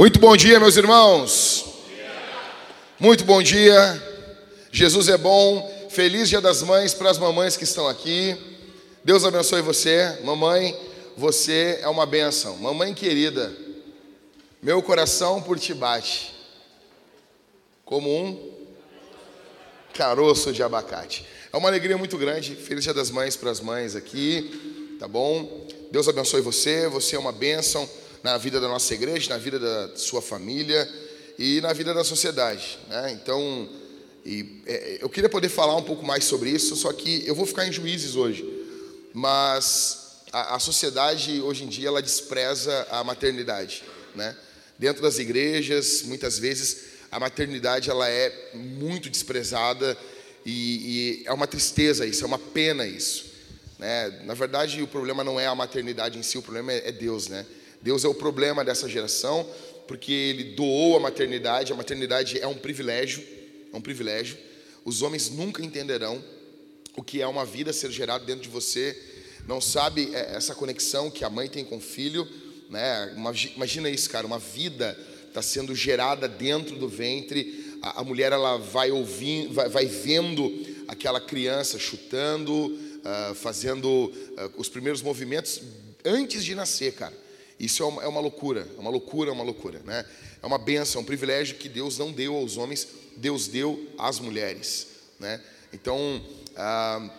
Muito bom dia, meus irmãos. Muito bom dia. Jesus é bom. Feliz Dia das Mães para as mamães que estão aqui. Deus abençoe você, mamãe. Você é uma bênção. Mamãe querida, meu coração por ti bate como um caroço de abacate. É uma alegria muito grande. Feliz Dia das Mães para as mães aqui, tá bom? Deus abençoe você. Você é uma bênção na vida da nossa igreja, na vida da sua família e na vida da sociedade. Né? Então, e, é, eu queria poder falar um pouco mais sobre isso, só que eu vou ficar em juízes hoje. Mas a, a sociedade hoje em dia ela despreza a maternidade, né? Dentro das igrejas, muitas vezes a maternidade ela é muito desprezada e, e é uma tristeza isso, é uma pena isso. Né? Na verdade, o problema não é a maternidade em si, o problema é, é Deus, né? Deus é o problema dessa geração, porque ele doou a maternidade. A maternidade é um privilégio, é um privilégio. Os homens nunca entenderão o que é uma vida ser gerada dentro de você. Não sabe é, essa conexão que a mãe tem com o filho, né? Imagina isso, cara, uma vida está sendo gerada dentro do ventre. A, a mulher ela vai ouvindo, vai, vai, vendo aquela criança chutando, uh, fazendo uh, os primeiros movimentos antes de nascer, cara. Isso é uma, é uma loucura, é uma loucura, é uma loucura, né? É uma benção, é um privilégio que Deus não deu aos homens, Deus deu às mulheres, né? Então, ah,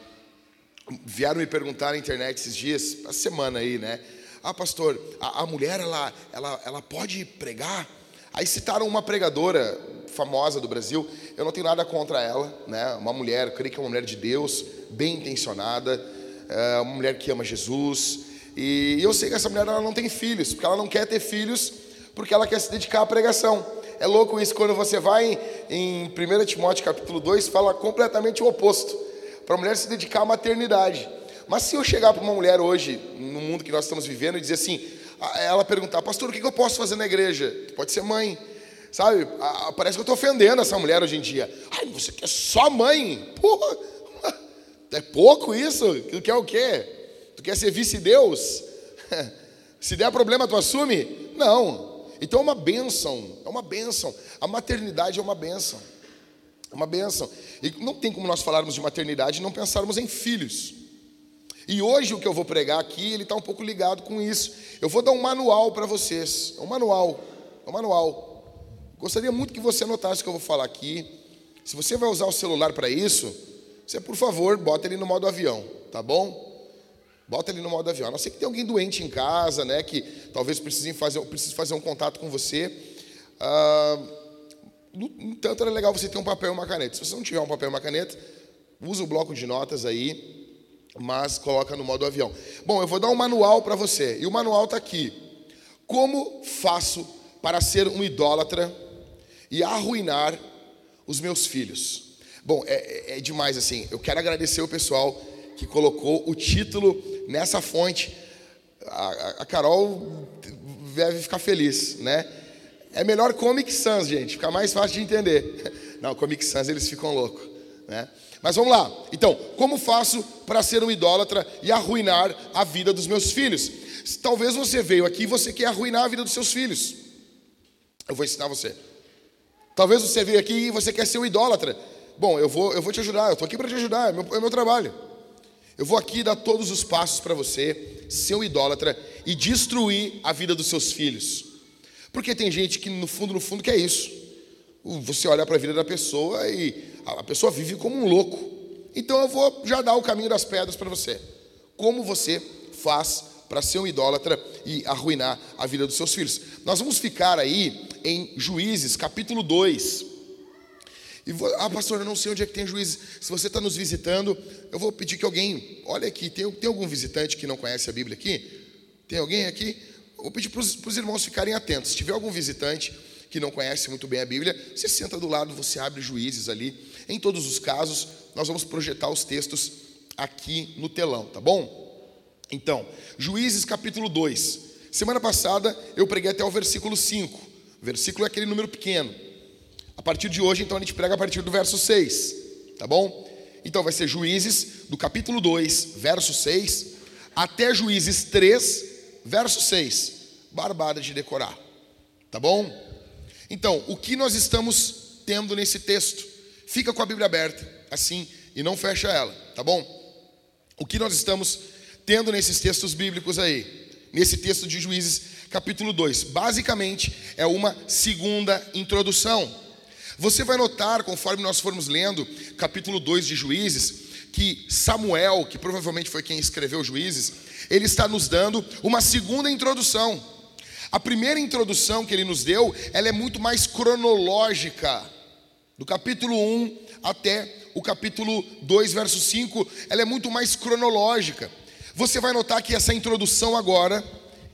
vieram me perguntar na internet esses dias, a semana aí, né? Ah, pastor, a, a mulher ela, ela, ela pode pregar? Aí citaram uma pregadora famosa do Brasil. Eu não tenho nada contra ela, né? Uma mulher, creio que é uma mulher de Deus, bem intencionada, é uma mulher que ama Jesus, e eu sei que essa mulher ela não tem filhos, porque ela não quer ter filhos, porque ela quer se dedicar à pregação. É louco isso, quando você vai em 1 Timóteo capítulo 2, fala completamente o oposto. Para a mulher se dedicar à maternidade. Mas se eu chegar para uma mulher hoje, no mundo que nós estamos vivendo, e dizer assim, ela perguntar, pastor, o que eu posso fazer na igreja? Pode ser mãe. Sabe, parece que eu estou ofendendo essa mulher hoje em dia. Ai, você quer só mãe? Porra, é pouco isso? Tu quer o quê? Tu quer ser vice-deus? Se der problema, tu assume? Não. Então é uma bênção, é uma bênção. A maternidade é uma bênção. É uma bênção. E não tem como nós falarmos de maternidade e não pensarmos em filhos. E hoje o que eu vou pregar aqui, ele está um pouco ligado com isso. Eu vou dar um manual para vocês. É um manual. É um manual. Gostaria muito que você anotasse o que eu vou falar aqui. Se você vai usar o celular para isso, você, por favor, bota ele no modo avião, tá bom? Bota ele no modo avião. A não ser que tenha alguém doente em casa, né? Que talvez precise fazer, precise fazer um contato com você. Ah, no entanto, era legal você ter um papel e uma caneta. Se você não tiver um papel e uma caneta, usa o bloco de notas aí, mas coloca no modo avião. Bom, eu vou dar um manual para você. E o manual está aqui. Como faço para ser um idólatra e arruinar os meus filhos? Bom, é, é, é demais assim. Eu quero agradecer o pessoal que colocou o título nessa fonte. A, a Carol deve ficar feliz, né? É melhor Comic Sans, gente, fica mais fácil de entender. Não, Comic Sans eles ficam loucos, né? Mas vamos lá. Então, como faço para ser um idólatra e arruinar a vida dos meus filhos? Talvez você veio aqui e você quer arruinar a vida dos seus filhos. Eu vou ensinar você. Talvez você veio aqui e você quer ser um idólatra. Bom, eu vou, eu vou te ajudar, eu estou aqui para te ajudar, é meu, é meu trabalho. Eu vou aqui dar todos os passos para você ser um idólatra e destruir a vida dos seus filhos. Porque tem gente que no fundo, no fundo, quer isso. Você olha para a vida da pessoa e a pessoa vive como um louco. Então eu vou já dar o caminho das pedras para você. Como você faz para ser um idólatra e arruinar a vida dos seus filhos. Nós vamos ficar aí em Juízes, capítulo 2. E vou, ah, pastor, eu não sei onde é que tem juízes. Se você está nos visitando, eu vou pedir que alguém, olha aqui, tem, tem algum visitante que não conhece a Bíblia aqui? Tem alguém aqui? Eu vou pedir para os irmãos ficarem atentos. Se tiver algum visitante que não conhece muito bem a Bíblia, você senta do lado, você abre juízes ali. Em todos os casos, nós vamos projetar os textos aqui no telão, tá bom? Então, Juízes capítulo 2. Semana passada eu preguei até o versículo 5. O versículo é aquele número pequeno. A partir de hoje, então, a gente prega a partir do verso 6. Tá bom? Então vai ser Juízes do capítulo 2, verso 6, até Juízes 3, verso 6. Barbada de decorar. Tá bom? Então, o que nós estamos tendo nesse texto? Fica com a Bíblia aberta, assim, e não fecha ela, tá bom? O que nós estamos tendo nesses textos bíblicos aí? Nesse texto de Juízes, capítulo 2. Basicamente, é uma segunda introdução. Você vai notar, conforme nós formos lendo, capítulo 2 de Juízes, que Samuel, que provavelmente foi quem escreveu Juízes, ele está nos dando uma segunda introdução. A primeira introdução que ele nos deu, ela é muito mais cronológica. Do capítulo 1 até o capítulo 2, verso 5, ela é muito mais cronológica. Você vai notar que essa introdução agora,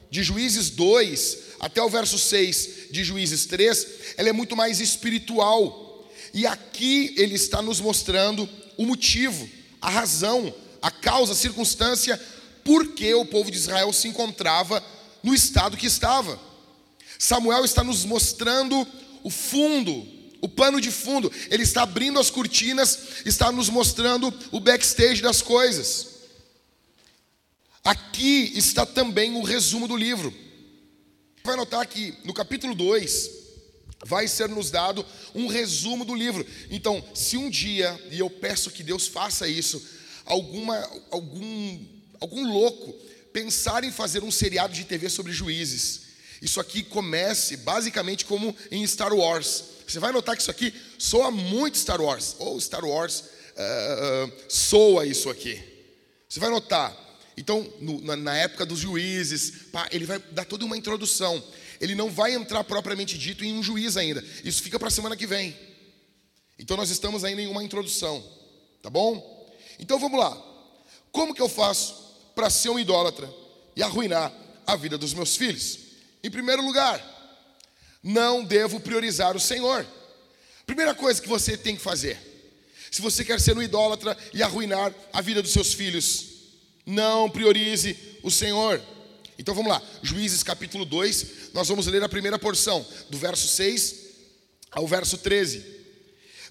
de Juízes 2 até o verso 6 de Juízes 3, ela é muito mais espiritual. E aqui ele está nos mostrando o motivo, a razão, a causa, a circunstância, por que o povo de Israel se encontrava no estado que estava. Samuel está nos mostrando o fundo, o pano de fundo, ele está abrindo as cortinas, está nos mostrando o backstage das coisas. Aqui está também o resumo do livro. Vai notar que no capítulo 2 vai ser nos dado um resumo do livro. Então, se um dia, e eu peço que Deus faça isso, alguma algum algum louco pensar em fazer um seriado de TV sobre juízes, isso aqui comece basicamente como em Star Wars. Você vai notar que isso aqui soa muito Star Wars, ou Star Wars uh, soa isso aqui. Você vai notar então, no, na, na, época dos juízes, pá, ele vai dar toda uma introdução. Ele não vai entrar propriamente dito em um juiz ainda. Isso fica para a semana que vem. Então, nós estamos ainda em uma introdução. Tá bom? Então, vamos lá. Como que eu faço para ser um idólatra e arruinar a vida dos meus filhos? Em primeiro lugar, não devo priorizar o Senhor. Primeira coisa que você tem que fazer. Se você quer ser um idólatra e arruinar a vida dos seus filhos, não priorize o Senhor. Então vamos lá, Juízes capítulo 2, nós vamos ler a primeira porção, do verso 6 ao verso 13.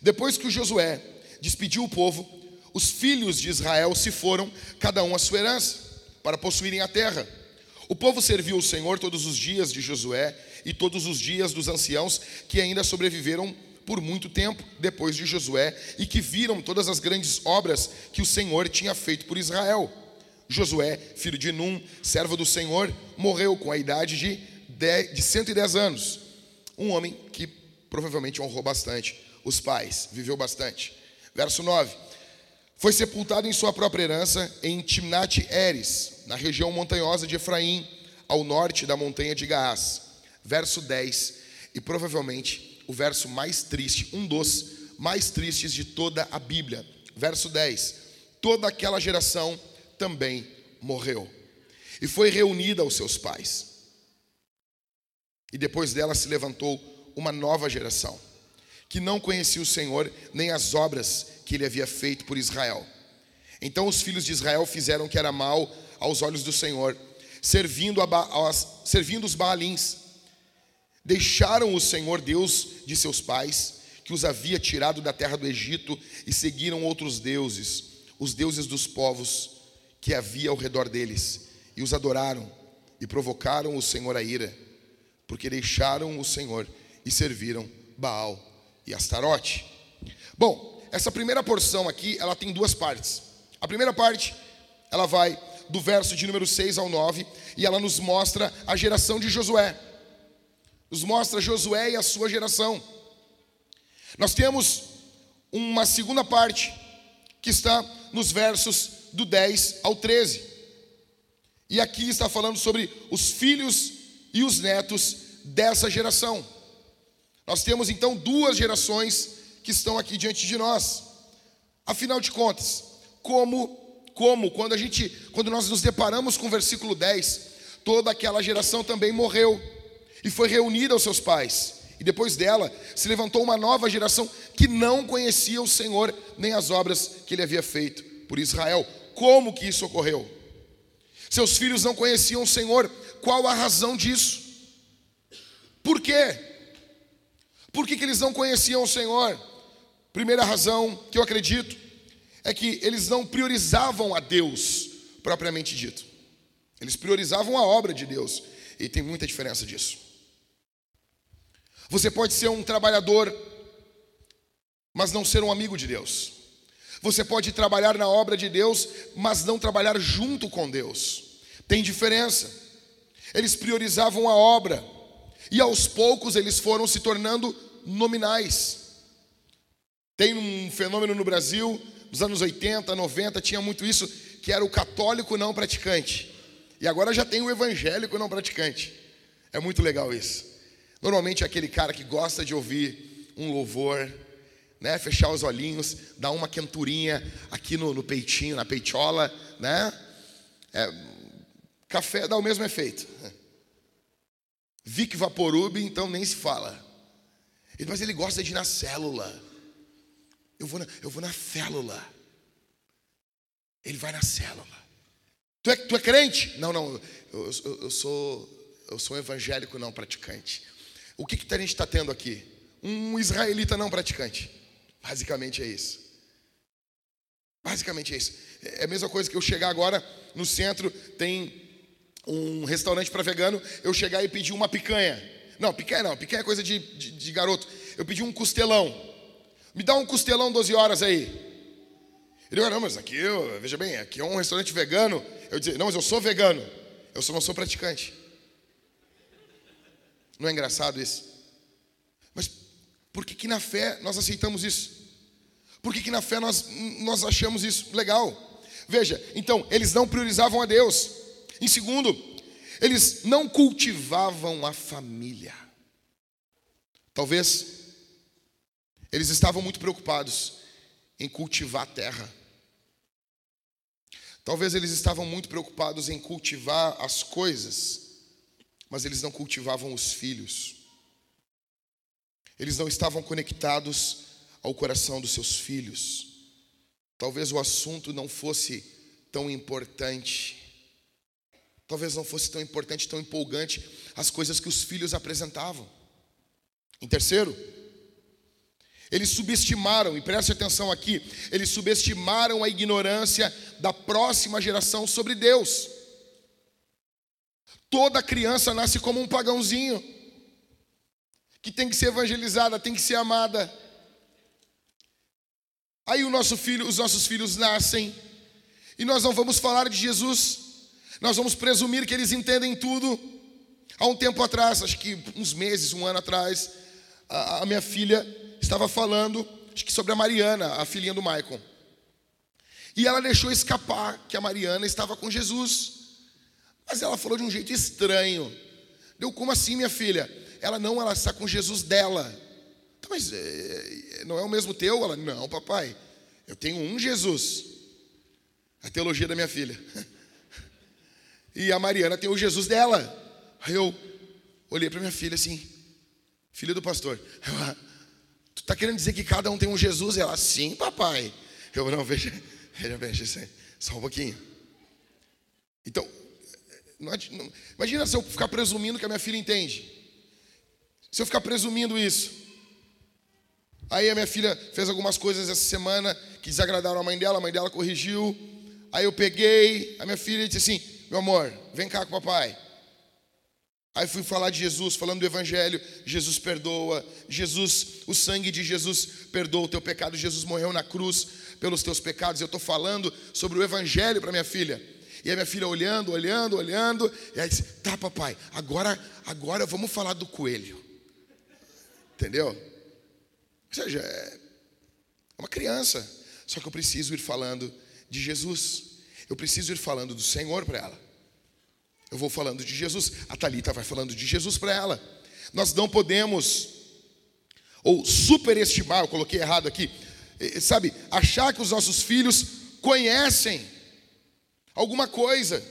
Depois que o Josué despediu o povo, os filhos de Israel se foram, cada um a sua herança, para possuírem a terra. O povo serviu o Senhor todos os dias de Josué e todos os dias dos anciãos que ainda sobreviveram por muito tempo depois de Josué e que viram todas as grandes obras que o Senhor tinha feito por Israel. Josué, filho de Num, servo do Senhor, morreu com a idade de, 10, de 110 anos. Um homem que provavelmente honrou bastante os pais, viveu bastante. Verso 9: Foi sepultado em sua própria herança em Timnat Eres, na região montanhosa de Efraim, ao norte da montanha de Gaás. Verso 10, e provavelmente o verso mais triste, um dos mais tristes de toda a Bíblia. Verso 10: Toda aquela geração também morreu e foi reunida aos seus pais. E depois dela se levantou uma nova geração, que não conhecia o Senhor nem as obras que ele havia feito por Israel. Então os filhos de Israel fizeram o que era mal aos olhos do Senhor, servindo, a, servindo os Baalins. Deixaram o Senhor Deus de seus pais, que os havia tirado da terra do Egito, e seguiram outros deuses, os deuses dos povos que havia ao redor deles, e os adoraram e provocaram o Senhor a ira, porque deixaram o Senhor e serviram Baal e Astarote. Bom, essa primeira porção aqui, ela tem duas partes. A primeira parte, ela vai do verso de número 6 ao 9, e ela nos mostra a geração de Josué. Nos mostra Josué e a sua geração. Nós temos uma segunda parte que está nos versos do 10 ao 13. E aqui está falando sobre os filhos e os netos dessa geração. Nós temos então duas gerações que estão aqui diante de nós. Afinal de contas, como como quando a gente quando nós nos deparamos com o versículo 10, toda aquela geração também morreu e foi reunida aos seus pais. E depois dela se levantou uma nova geração que não conhecia o Senhor nem as obras que ele havia feito por Israel. Como que isso ocorreu? Seus filhos não conheciam o Senhor. Qual a razão disso? Por quê? Por que, que eles não conheciam o Senhor? Primeira razão que eu acredito é que eles não priorizavam a Deus propriamente dito. Eles priorizavam a obra de Deus. E tem muita diferença disso. Você pode ser um trabalhador, mas não ser um amigo de Deus. Você pode trabalhar na obra de Deus, mas não trabalhar junto com Deus. Tem diferença. Eles priorizavam a obra, e aos poucos eles foram se tornando nominais. Tem um fenômeno no Brasil, nos anos 80, 90, tinha muito isso, que era o católico não praticante. E agora já tem o evangélico não praticante. É muito legal isso. Normalmente é aquele cara que gosta de ouvir um louvor, né? Fechar os olhinhos, dar uma quenturinha aqui no, no peitinho, na peitola, né? É, café dá o mesmo efeito. Vic Vaporub, então nem se fala. Mas ele gosta de ir na célula. Eu vou na, eu vou na célula. Ele vai na célula. Tu é, tu é crente? Não, não. Eu, eu, eu sou eu sou um evangélico não praticante. O que, que a gente está tendo aqui? Um israelita não praticante. Basicamente é isso. Basicamente é isso. É a mesma coisa que eu chegar agora no centro, tem um restaurante para vegano, eu chegar e pedir uma picanha. Não, picanha não, picanha é coisa de, de, de garoto. Eu pedi um costelão. Me dá um costelão 12 horas aí. Ele falou, não, mas aqui, eu, veja bem, aqui é um restaurante vegano. Eu disse, não, mas eu sou vegano. Eu só não sou praticante. Não é engraçado isso? Mas por que, que na fé nós aceitamos isso? Por que, que na fé nós, nós achamos isso legal? Veja, então, eles não priorizavam a Deus. Em segundo, eles não cultivavam a família. Talvez eles estavam muito preocupados em cultivar a terra. Talvez eles estavam muito preocupados em cultivar as coisas mas eles não cultivavam os filhos. Eles não estavam conectados ao coração dos seus filhos. Talvez o assunto não fosse tão importante. Talvez não fosse tão importante, tão empolgante as coisas que os filhos apresentavam. Em terceiro, eles subestimaram, e preste atenção aqui, eles subestimaram a ignorância da próxima geração sobre Deus. Toda criança nasce como um pagãozinho, que tem que ser evangelizada, tem que ser amada. Aí o nosso filho, os nossos filhos nascem, e nós não vamos falar de Jesus, nós vamos presumir que eles entendem tudo. Há um tempo atrás, acho que uns meses, um ano atrás, a, a minha filha estava falando, acho que sobre a Mariana, a filhinha do Maicon. E ela deixou escapar que a Mariana estava com Jesus. Mas ela falou de um jeito estranho. Deu como assim, minha filha? Ela não, ela está com Jesus dela. Então, mas é, não é o mesmo teu? Ela, não, papai. Eu tenho um Jesus. A teologia da minha filha. E a Mariana tem o Jesus dela. Aí eu olhei para minha filha assim, filha do pastor. Eu, ah, tu está querendo dizer que cada um tem um Jesus? Ela, sim, papai. Eu, não, veja, veja, veja, só um pouquinho. Então, não, não, imagina se eu ficar presumindo que a minha filha entende. Se eu ficar presumindo isso. Aí a minha filha fez algumas coisas essa semana que desagradaram a mãe dela, a mãe dela corrigiu. Aí eu peguei, a minha filha disse assim: Meu amor, vem cá com o papai. Aí fui falar de Jesus, falando do Evangelho. Jesus perdoa. Jesus, o sangue de Jesus perdoa o teu pecado. Jesus morreu na cruz pelos teus pecados. Eu estou falando sobre o Evangelho para minha filha. E a minha filha olhando, olhando, olhando. E aí disse: Tá, papai, agora, agora vamos falar do coelho. Entendeu? Ou seja, é uma criança. Só que eu preciso ir falando de Jesus. Eu preciso ir falando do Senhor para ela. Eu vou falando de Jesus, a Talita vai falando de Jesus para ela. Nós não podemos ou superestimar, eu coloquei errado aqui, sabe, achar que os nossos filhos conhecem alguma coisa.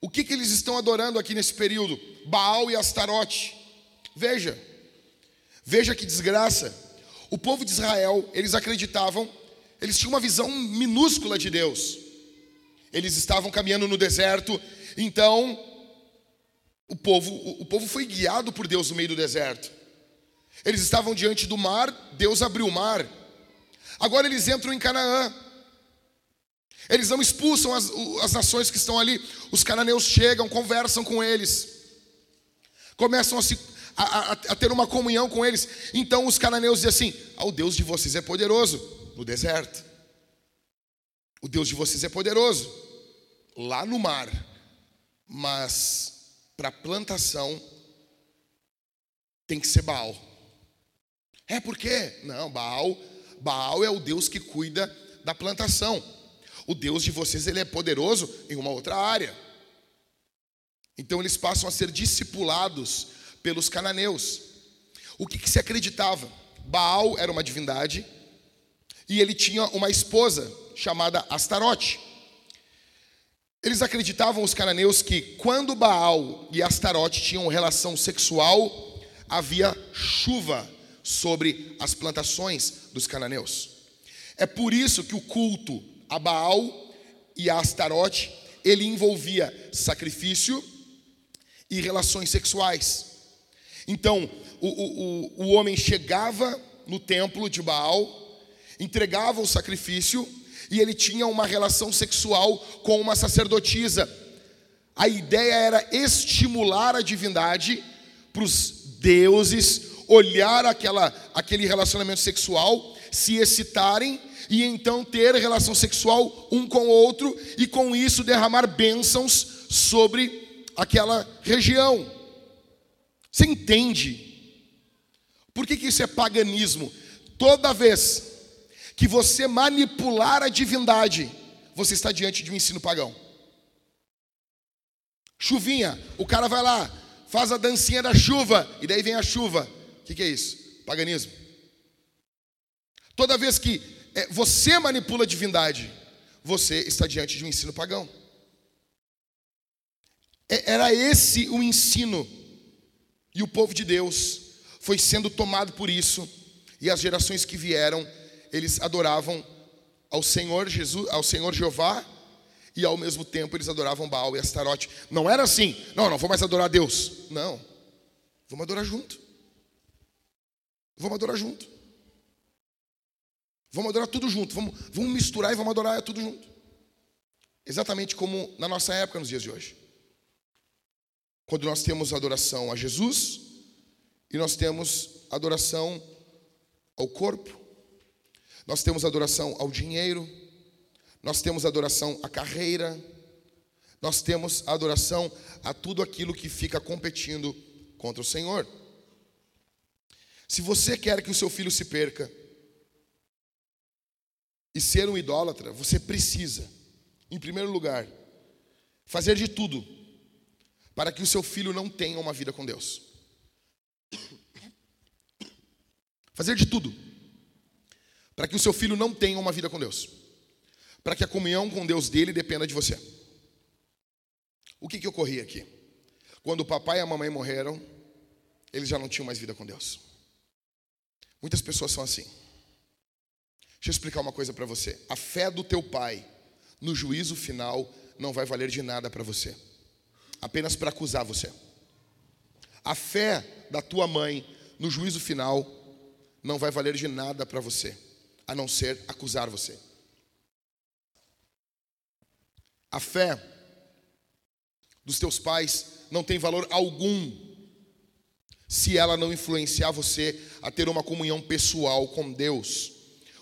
O que, que eles estão adorando aqui nesse período? Baal e Astarote. Veja, veja que desgraça. O povo de Israel, eles acreditavam, eles tinham uma visão minúscula de Deus. Eles estavam caminhando no deserto, então o povo, o povo foi guiado por Deus no meio do deserto. Eles estavam diante do mar, Deus abriu o mar. Agora eles entram em Canaã. Eles não expulsam as, as nações que estão ali. Os cananeus chegam, conversam com eles, começam a, se, a, a, a ter uma comunhão com eles. Então os cananeus dizem assim: ah, o Deus de vocês é poderoso no deserto. O Deus de vocês é poderoso lá no mar, mas para plantação tem que ser Baal. É por quê? Não, Baal, Baal é o Deus que cuida da plantação. O Deus de vocês ele é poderoso em uma outra área. Então eles passam a ser discipulados pelos cananeus. O que, que se acreditava? Baal era uma divindade e ele tinha uma esposa chamada Astarote. Eles acreditavam, os cananeus, que quando Baal e Astarote tinham relação sexual, havia chuva sobre as plantações dos cananeus. É por isso que o culto a Baal e a Astarote, ele envolvia sacrifício e relações sexuais. Então, o, o, o homem chegava no templo de Baal, entregava o sacrifício e ele tinha uma relação sexual com uma sacerdotisa. A ideia era estimular a divindade para os deuses olhar aquela, aquele relacionamento sexual, se excitarem e então ter relação sexual um com o outro e com isso derramar bênçãos sobre aquela região. Você entende? Por que, que isso é paganismo? Toda vez que você manipular a divindade, você está diante de um ensino pagão. Chuvinha, o cara vai lá, faz a dancinha da chuva, e daí vem a chuva. O que, que é isso? Paganismo. Toda vez que é, você manipula a divindade, você está diante de um ensino pagão. É, era esse o ensino, e o povo de Deus foi sendo tomado por isso, e as gerações que vieram, eles adoravam ao Senhor Jesus, ao Senhor Jeová, e ao mesmo tempo eles adoravam Baal e Astarote. Não era assim, não, não vou mais adorar Deus. Não, vamos adorar junto. Vamos adorar junto. Vamos adorar tudo junto. Vamos, vamos misturar e vamos adorar tudo junto. Exatamente como na nossa época, nos dias de hoje. Quando nós temos adoração a Jesus e nós temos adoração ao corpo, nós temos adoração ao dinheiro, nós temos adoração à carreira, nós temos adoração a tudo aquilo que fica competindo contra o Senhor. Se você quer que o seu filho se perca e ser um idólatra, você precisa, em primeiro lugar, fazer de tudo para que o seu filho não tenha uma vida com Deus. Fazer de tudo para que o seu filho não tenha uma vida com Deus, para que a comunhão com Deus dele dependa de você. O que, que ocorria aqui? Quando o papai e a mamãe morreram, eles já não tinham mais vida com Deus. Muitas pessoas são assim. Deixa eu explicar uma coisa para você. A fé do teu pai no juízo final não vai valer de nada para você, apenas para acusar você. A fé da tua mãe no juízo final não vai valer de nada para você, a não ser acusar você. A fé dos teus pais não tem valor algum se ela não influenciar você a ter uma comunhão pessoal com Deus.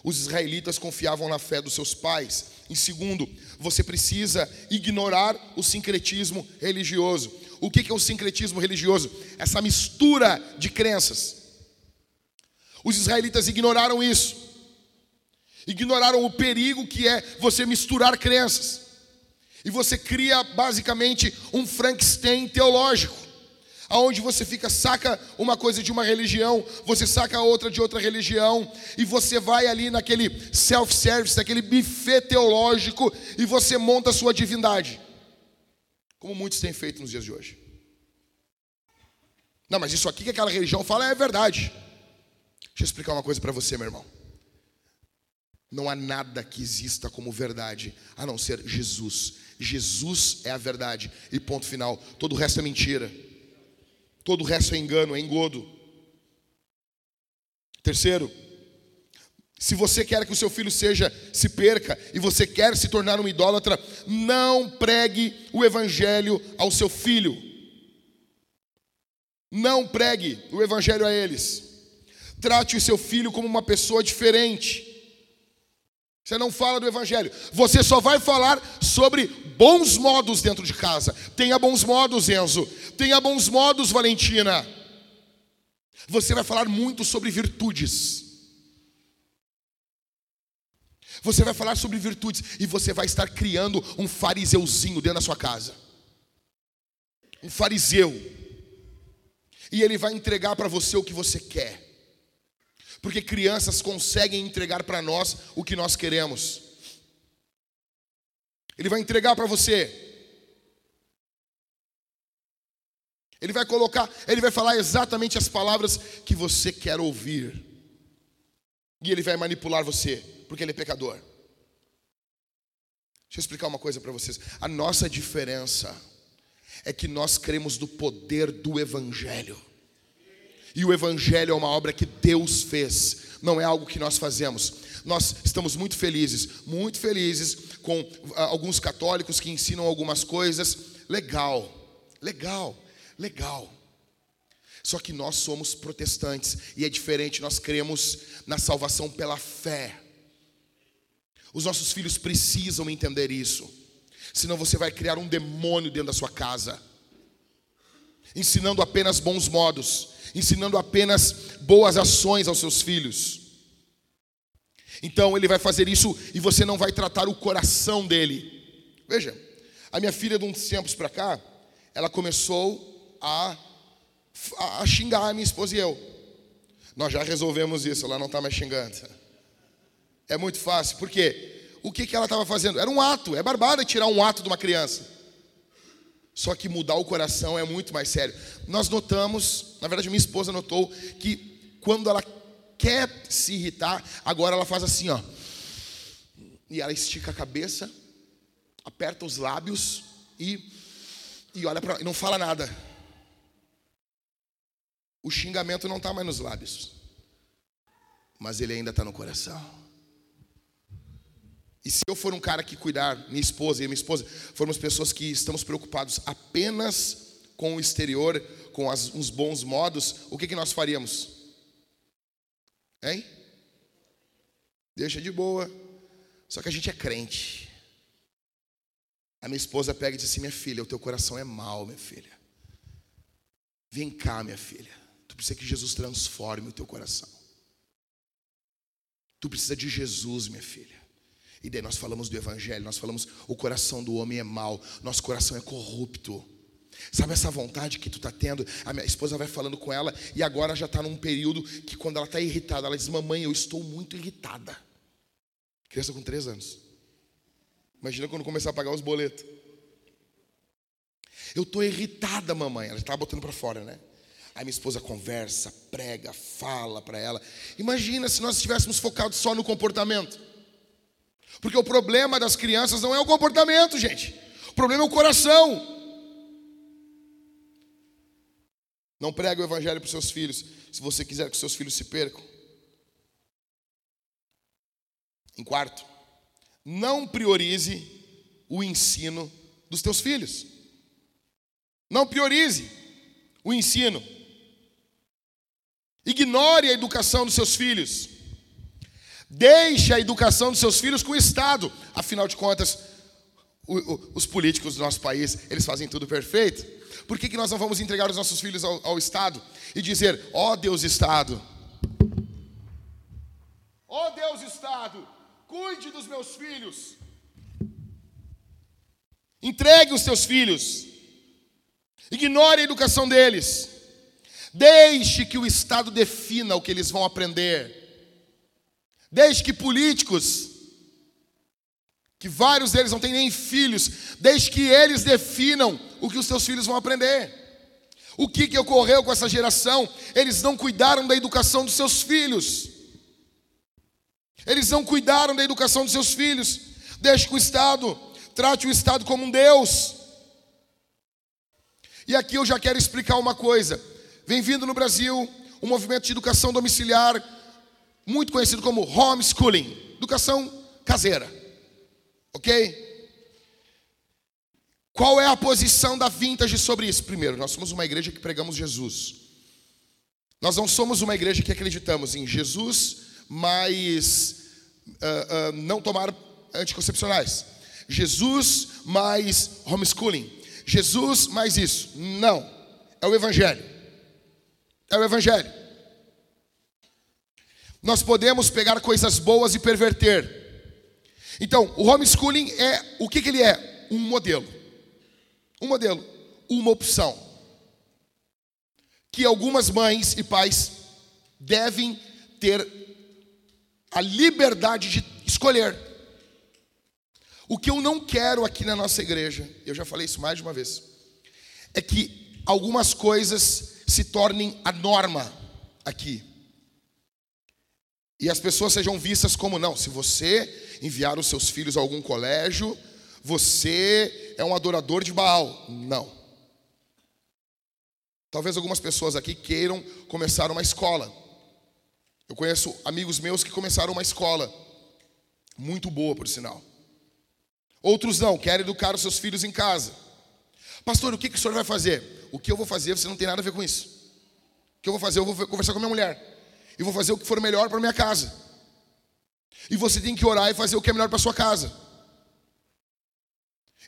Os israelitas confiavam na fé dos seus pais. Em segundo, você precisa ignorar o sincretismo religioso. O que é o sincretismo religioso? Essa mistura de crenças. Os israelitas ignoraram isso. Ignoraram o perigo que é você misturar crenças. E você cria basicamente um Frankenstein teológico, aonde você fica saca uma coisa de uma religião, você saca outra de outra religião, e você vai ali naquele self-service, naquele buffet teológico, e você monta a sua divindade. Como muitos têm feito nos dias de hoje. Não, mas isso aqui que aquela religião fala é verdade. Deixa eu explicar uma coisa para você, meu irmão. Não há nada que exista como verdade a não ser Jesus. Jesus é a verdade e ponto final. Todo o resto é mentira. Todo o resto é engano, é engodo. Terceiro, se você quer que o seu filho seja se perca e você quer se tornar um idólatra, não pregue o evangelho ao seu filho. Não pregue o evangelho a eles. Trate o seu filho como uma pessoa diferente. Você não fala do evangelho. Você só vai falar sobre bons modos dentro de casa. Tenha bons modos, Enzo. Tenha bons modos, Valentina. Você vai falar muito sobre virtudes. Você vai falar sobre virtudes e você vai estar criando um fariseuzinho dentro da sua casa. Um fariseu. E ele vai entregar para você o que você quer porque crianças conseguem entregar para nós o que nós queremos. Ele vai entregar para você. Ele vai colocar, ele vai falar exatamente as palavras que você quer ouvir. E ele vai manipular você, porque ele é pecador. Deixa eu explicar uma coisa para vocês. A nossa diferença é que nós cremos do poder do Evangelho. E o Evangelho é uma obra que Deus fez, não é algo que nós fazemos. Nós estamos muito felizes, muito felizes com ah, alguns católicos que ensinam algumas coisas. Legal, legal, legal. Só que nós somos protestantes e é diferente, nós cremos na salvação pela fé. Os nossos filhos precisam entender isso, senão você vai criar um demônio dentro da sua casa, ensinando apenas bons modos, ensinando apenas boas ações aos seus filhos. Então ele vai fazer isso e você não vai tratar o coração dele. Veja, a minha filha de uns tempos para cá, ela começou a, a xingar a minha esposa e eu. Nós já resolvemos isso, ela não está mais xingando. É muito fácil, porque o que, que ela estava fazendo? Era um ato, é barbada tirar um ato de uma criança. Só que mudar o coração é muito mais sério. Nós notamos, na verdade, minha esposa notou que quando ela quer se irritar, agora ela faz assim, ó. E ela estica a cabeça, aperta os lábios e, e olha para, não fala nada. O xingamento não está mais nos lábios, mas ele ainda está no coração. E se eu for um cara que cuidar, minha esposa e minha esposa, formos pessoas que estamos preocupados apenas com o exterior, com as, uns bons modos, o que, que nós faríamos? Hein? Deixa de boa. Só que a gente é crente. A minha esposa pega e diz assim: Minha filha, o teu coração é mau, minha filha. Vem cá, minha filha. Tu precisa que Jesus transforme o teu coração. Tu precisa de Jesus, minha filha. E daí nós falamos do Evangelho, nós falamos o coração do homem é mau, nosso coração é corrupto. Sabe essa vontade que tu está tendo? A minha esposa vai falando com ela e agora já está num período que quando ela está irritada, ela diz: Mamãe, eu estou muito irritada. Criança com três anos. Imagina quando começar a pagar os boletos. Eu estou irritada, mamãe. Ela estava botando para fora, né? Aí minha esposa conversa, prega, fala para ela. Imagina se nós estivéssemos focados só no comportamento. Porque o problema das crianças não é o comportamento, gente. O problema é o coração. Não pregue o evangelho para os seus filhos, se você quiser que os seus filhos se percam. Em quarto, não priorize o ensino dos teus filhos. Não priorize o ensino. Ignore a educação dos seus filhos. Deixe a educação dos seus filhos com o Estado. Afinal de contas, o, o, os políticos do nosso país, eles fazem tudo perfeito. Por que, que nós não vamos entregar os nossos filhos ao, ao Estado e dizer: ó oh, Deus Estado, ó oh, Deus Estado, cuide dos meus filhos. Entregue os seus filhos. Ignore a educação deles. Deixe que o Estado defina o que eles vão aprender. Deixe que políticos, que vários deles não têm nem filhos, deixe que eles definam o que os seus filhos vão aprender. O que, que ocorreu com essa geração? Eles não cuidaram da educação dos seus filhos. Eles não cuidaram da educação dos seus filhos. Deixe que o Estado trate o Estado como um Deus. E aqui eu já quero explicar uma coisa. Vem vindo no Brasil um movimento de educação domiciliar, muito conhecido como homeschooling educação caseira. Ok? Qual é a posição da vintage sobre isso? Primeiro, nós somos uma igreja que pregamos Jesus. Nós não somos uma igreja que acreditamos em Jesus, mas uh, uh, não tomar anticoncepcionais. Jesus mais homeschooling. Jesus mais isso. Não. É o Evangelho. É o Evangelho. Nós podemos pegar coisas boas e perverter. Então, o homeschooling é o que, que ele é? Um modelo. Um modelo, uma opção. Que algumas mães e pais devem ter a liberdade de escolher. O que eu não quero aqui na nossa igreja, eu já falei isso mais de uma vez, é que algumas coisas se tornem a norma aqui. E as pessoas sejam vistas como não, se você enviar os seus filhos a algum colégio, você é um adorador de Baal. Não. Talvez algumas pessoas aqui queiram começar uma escola. Eu conheço amigos meus que começaram uma escola, muito boa, por sinal. Outros não, querem educar os seus filhos em casa. Pastor, o que, que o senhor vai fazer? O que eu vou fazer, você não tem nada a ver com isso. O que eu vou fazer? Eu vou conversar com a minha mulher. E vou fazer o que for melhor para minha casa. E você tem que orar e fazer o que é melhor para sua casa.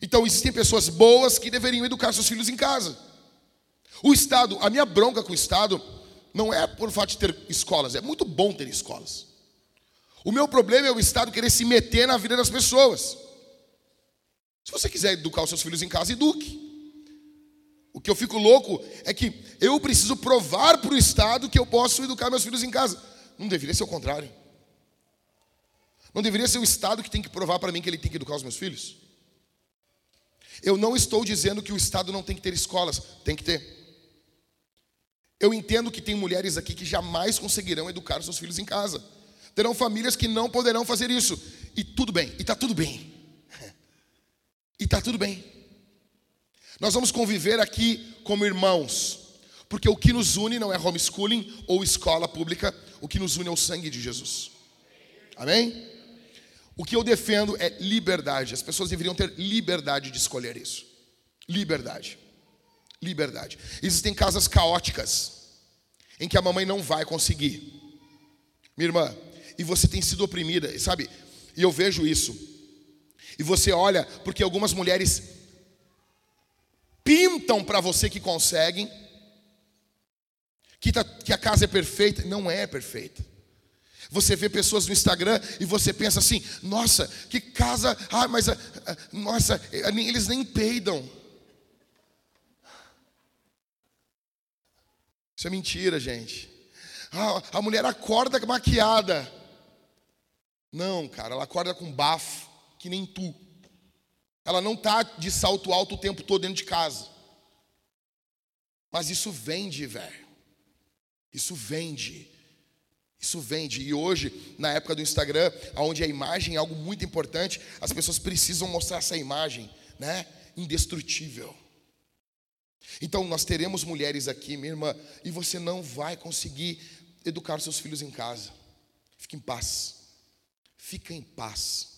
Então existem pessoas boas que deveriam educar seus filhos em casa. O Estado, a minha bronca com o Estado não é por fato de ter escolas, é muito bom ter escolas. O meu problema é o Estado querer se meter na vida das pessoas. Se você quiser educar os seus filhos em casa, eduque. O que eu fico louco é que eu preciso provar para o Estado que eu posso educar meus filhos em casa. Não deveria ser o contrário. Não deveria ser o Estado que tem que provar para mim que ele tem que educar os meus filhos? Eu não estou dizendo que o Estado não tem que ter escolas, tem que ter. Eu entendo que tem mulheres aqui que jamais conseguirão educar seus filhos em casa. Terão famílias que não poderão fazer isso. E tudo bem, e está tudo bem. E está tudo bem. Nós vamos conviver aqui como irmãos, porque o que nos une não é homeschooling ou escola pública, o que nos une é o sangue de Jesus. Amém? O que eu defendo é liberdade. As pessoas deveriam ter liberdade de escolher isso. Liberdade. Liberdade. Existem casas caóticas em que a mamãe não vai conseguir. Minha irmã, e você tem sido oprimida, sabe? E eu vejo isso. E você olha, porque algumas mulheres pintam para você que conseguem, que, tá, que a casa é perfeita. Não é perfeita. Você vê pessoas no Instagram e você pensa assim: nossa, que casa, ah, mas, ah, ah, nossa, eles nem peidam. Isso é mentira, gente. Ah, a mulher acorda maquiada. Não, cara, ela acorda com bafo, que nem tu. Ela não tá de salto alto o tempo todo dentro de casa. Mas isso vende, velho. Isso vende. Isso vende. E hoje, na época do Instagram, onde a imagem é algo muito importante, as pessoas precisam mostrar essa imagem, né? Indestrutível. Então, nós teremos mulheres aqui, minha irmã, e você não vai conseguir educar seus filhos em casa. Fique em paz. Fica em paz.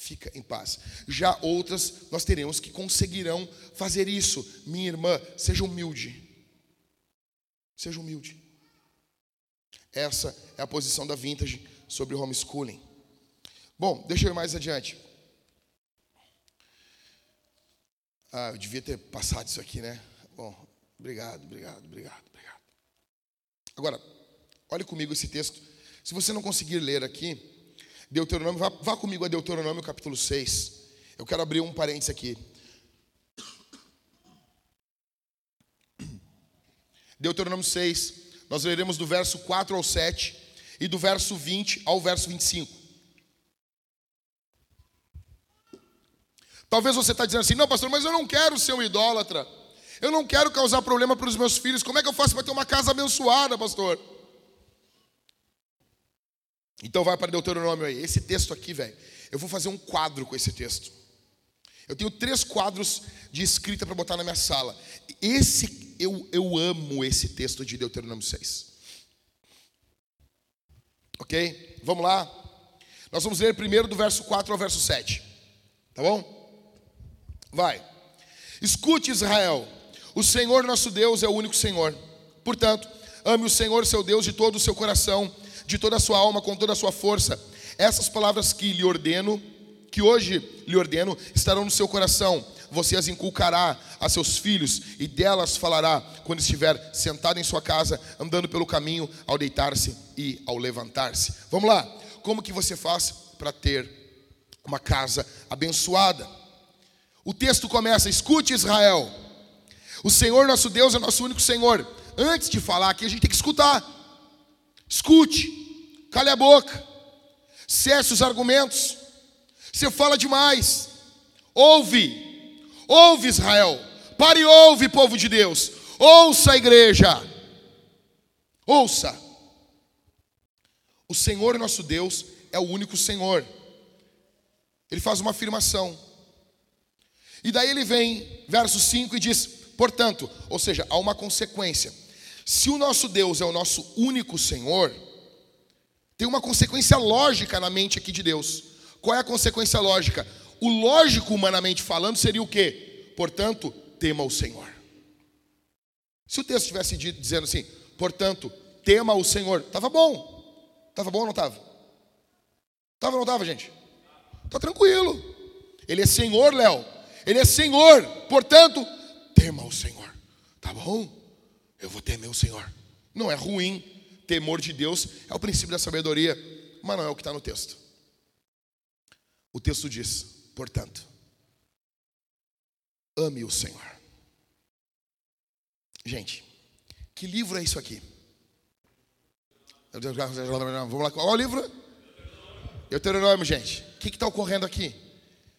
Fica em paz. Já outras, nós teremos que conseguirão fazer isso. Minha irmã, seja humilde. Seja humilde. Essa é a posição da Vintage sobre homeschooling. Bom, deixa eu ir mais adiante. Ah, eu devia ter passado isso aqui, né? Bom, obrigado, obrigado, obrigado, obrigado. Agora, olhe comigo esse texto. Se você não conseguir ler aqui, Deuteronômio, vá, vá comigo a Deuteronômio capítulo 6. Eu quero abrir um parênteses aqui. Deuteronômio 6, nós leremos do verso 4 ao 7 e do verso 20 ao verso 25. Talvez você está dizendo assim, não, pastor, mas eu não quero ser um idólatra. Eu não quero causar problema para os meus filhos. Como é que eu faço para ter uma casa abençoada, pastor? Então vai para Deuteronômio aí. Esse texto aqui, velho. Eu vou fazer um quadro com esse texto. Eu tenho três quadros de escrita para botar na minha sala. Esse eu, eu amo esse texto de Deuteronômio 6. Ok? Vamos lá. Nós vamos ler primeiro do verso 4 ao verso 7. Tá bom? Vai. Escute, Israel. O Senhor nosso Deus é o único Senhor. Portanto, ame o Senhor seu Deus de todo o seu coração, de toda a sua alma, com toda a sua força. Essas palavras que lhe ordeno, que hoje lhe ordeno, estarão no seu coração. Você as inculcará a seus filhos e delas falará quando estiver sentado em sua casa, andando pelo caminho, ao deitar-se e ao levantar-se. Vamos lá. Como que você faz para ter uma casa abençoada? O texto começa: Escute, Israel. O Senhor nosso Deus é nosso único Senhor. Antes de falar aqui, a gente tem que escutar. Escute, cale a boca, cesse os argumentos. Você fala demais. Ouve, ouve, Israel. Pare e ouve, povo de Deus. Ouça, igreja. Ouça. O Senhor nosso Deus é o único Senhor. Ele faz uma afirmação. E daí ele vem, verso 5, e diz: Portanto, ou seja, há uma consequência. Se o nosso Deus é o nosso único Senhor, tem uma consequência lógica na mente aqui de Deus. Qual é a consequência lógica? O lógico, humanamente falando, seria o quê? Portanto, tema o Senhor. Se o texto estivesse dizendo assim, portanto, tema o Senhor, estava bom. Estava bom ou não estava? Estava ou não estava, gente? Está tranquilo. Ele é Senhor, Léo. Ele é Senhor. Portanto, tema o Senhor. Tá bom? Eu vou temer o Senhor. Não é ruim. Temor de Deus é o princípio da sabedoria, mas não é o que está no texto. O texto diz, portanto, ame o Senhor. Gente, que livro é isso aqui? Vamos lá, qual é o livro? Deuteronômio, gente. O que está ocorrendo aqui?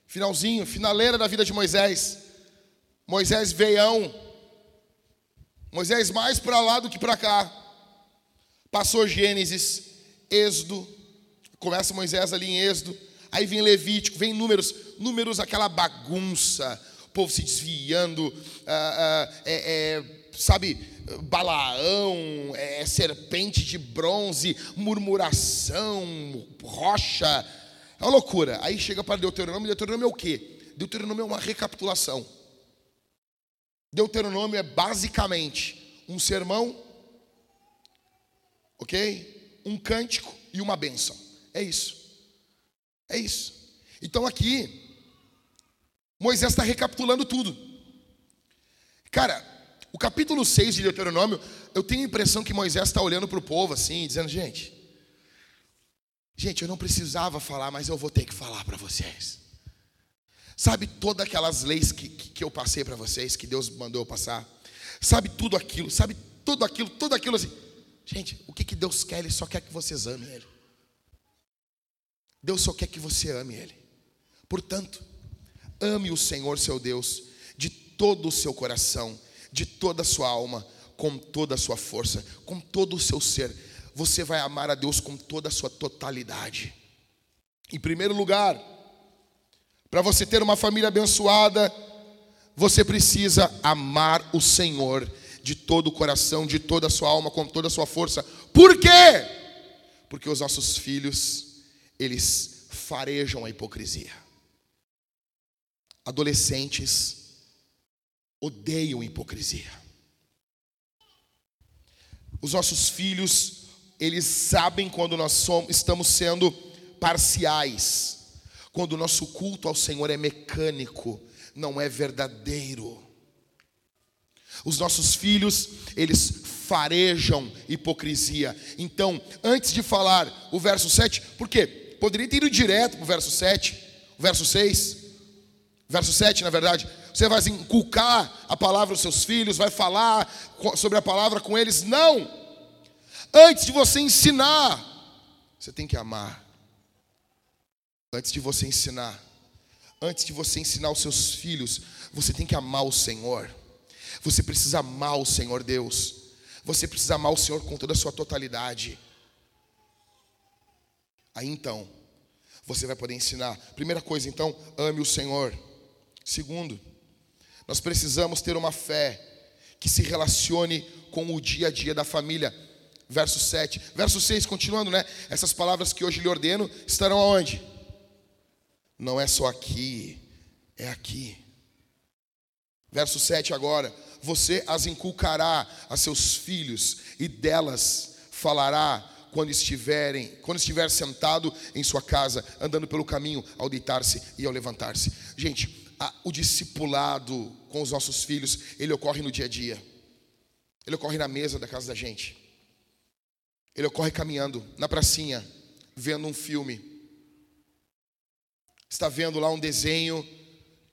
Finalzinho, finaleira da vida de Moisés. Moisés veião. Moisés mais para lá do que para cá. Passou Gênesis, Êxodo. Começa Moisés ali em Êxodo. Aí vem Levítico, vem números. Números, aquela bagunça. O povo se desviando. Ah, ah, é, é, sabe, Balaão, é, serpente de bronze, murmuração, rocha. É uma loucura. Aí chega para Deuteronômio. Deuteronômio é o quê? Deuteronômio é uma recapitulação. Deuteronômio é basicamente um sermão, ok? Um cântico e uma bênção. É isso. É isso. Então aqui, Moisés está recapitulando tudo. Cara, o capítulo 6 de Deuteronômio, eu tenho a impressão que Moisés está olhando para o povo assim, dizendo: gente, gente, eu não precisava falar, mas eu vou ter que falar para vocês. Sabe todas aquelas leis que, que, eu passei para vocês, que Deus mandou eu passar? Sabe tudo aquilo, sabe tudo aquilo, tudo aquilo assim. Gente, o que, que Deus quer? Ele só quer que vocês amem Ele. Deus só quer que você ame Ele. Portanto, ame o Senhor seu Deus de todo o seu coração, de toda a sua alma, com toda a sua força, com todo o seu ser. Você vai amar a Deus com toda a sua totalidade. Em primeiro lugar, para você ter uma família abençoada, você precisa amar o Senhor de todo o coração, de toda a sua alma, com toda a sua força. Por quê? Porque os nossos filhos, eles farejam a hipocrisia. Adolescentes odeiam hipocrisia. Os nossos filhos, eles sabem quando nós somos, estamos sendo parciais quando o nosso culto ao Senhor é mecânico, não é verdadeiro. Os nossos filhos, eles farejam hipocrisia. Então, antes de falar o verso 7, por quê? Poderia ter ido direto para o verso 7, o verso 6. Verso 7, na verdade, você vai inculcar a palavra aos seus filhos, vai falar sobre a palavra com eles. Não! Antes de você ensinar, você tem que amar. Antes de você ensinar, antes de você ensinar os seus filhos, você tem que amar o Senhor. Você precisa amar o Senhor Deus. Você precisa amar o Senhor com toda a sua totalidade. Aí então, você vai poder ensinar. Primeira coisa, então, ame o Senhor. Segundo, nós precisamos ter uma fé que se relacione com o dia a dia da família. Verso 7. Verso 6, continuando, né? Essas palavras que hoje lhe ordeno estarão aonde? Não é só aqui, é aqui. Verso 7 agora. Você as inculcará a seus filhos e delas falará quando estiverem, quando estiver sentado em sua casa, andando pelo caminho, ao deitar-se e ao levantar-se. Gente, a, o discipulado com os nossos filhos, ele ocorre no dia a dia. Ele ocorre na mesa da casa da gente. Ele ocorre caminhando na pracinha, vendo um filme. Está vendo lá um desenho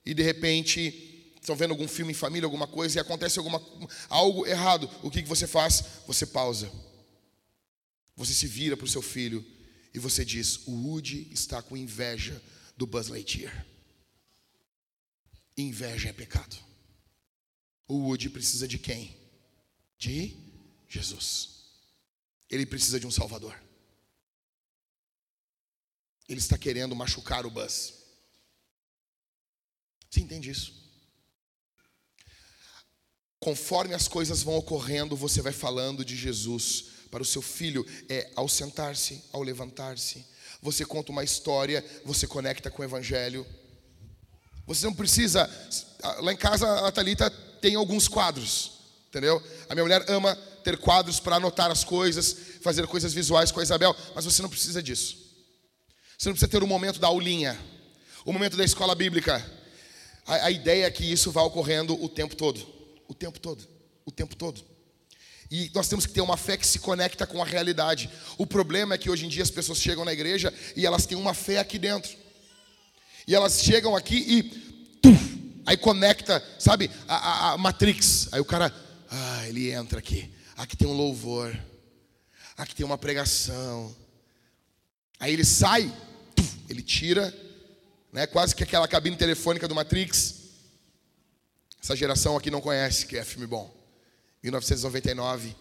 e de repente estão vendo algum filme em família, alguma coisa e acontece alguma algo errado. O que, que você faz? Você pausa. Você se vira para o seu filho e você diz: O Woody está com inveja do Buzz Lightyear. Inveja é pecado. O Woody precisa de quem? De Jesus. Ele precisa de um Salvador. Ele está querendo machucar o Buzz. Você entende isso? Conforme as coisas vão ocorrendo, você vai falando de Jesus para o seu filho é ao sentar-se, ao levantar-se. Você conta uma história, você conecta com o evangelho. Você não precisa. Lá em casa a Thalita tem alguns quadros, entendeu? A minha mulher ama ter quadros para anotar as coisas, fazer coisas visuais com a Isabel, mas você não precisa disso. Você não precisa ter o momento da aulinha, o momento da escola bíblica. A, a ideia é que isso vá ocorrendo o tempo todo. O tempo todo. O tempo todo. E nós temos que ter uma fé que se conecta com a realidade. O problema é que hoje em dia as pessoas chegam na igreja e elas têm uma fé aqui dentro. E elas chegam aqui e tuf, aí conecta, sabe, a, a, a, Matrix. Aí o cara, ah, ele entra aqui. Aqui tem um louvor. Aqui tem uma pregação. Aí ele sai, ele tira, né, quase que aquela cabine telefônica do Matrix. Essa geração aqui não conhece que é filme bom. 1999,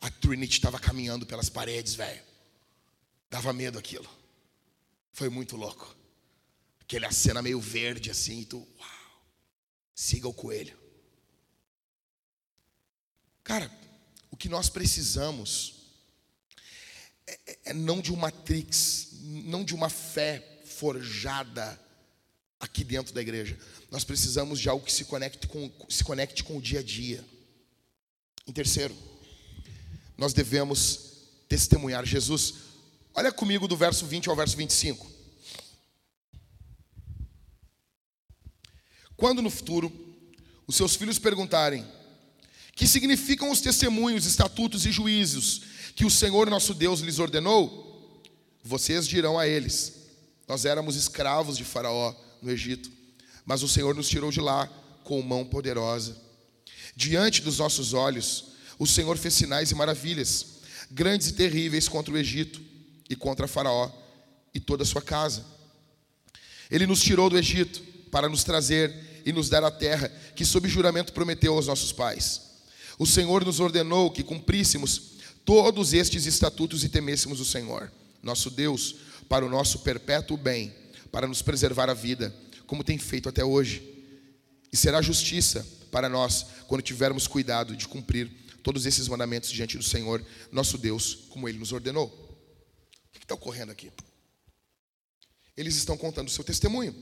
a Trinity estava caminhando pelas paredes, velho. Dava medo aquilo. Foi muito louco. Aquela cena meio verde assim, e tu, uau, siga o coelho. Cara, o que nós precisamos é, não de uma matrix, não de uma fé forjada aqui dentro da igreja. Nós precisamos de algo que se conecte com, se conecte com o dia a dia. Em terceiro, nós devemos testemunhar Jesus. Olha comigo do verso 20 ao verso 25. Quando no futuro os seus filhos perguntarem: que significam os testemunhos, estatutos e juízos que o Senhor nosso Deus lhes ordenou? Vocês dirão a eles: Nós éramos escravos de Faraó no Egito, mas o Senhor nos tirou de lá com mão poderosa Diante dos nossos olhos, o Senhor fez sinais e maravilhas, grandes e terríveis contra o Egito e contra Faraó e toda a sua casa. Ele nos tirou do Egito para nos trazer e nos dar a terra que, sob juramento, prometeu aos nossos pais. O Senhor nos ordenou que cumpríssemos todos estes estatutos e temêssemos o Senhor, nosso Deus, para o nosso perpétuo bem, para nos preservar a vida, como tem feito até hoje. E será justiça para nós quando tivermos cuidado de cumprir todos esses mandamentos diante do Senhor, nosso Deus, como Ele nos ordenou. O que está ocorrendo aqui? Eles estão contando o seu testemunho.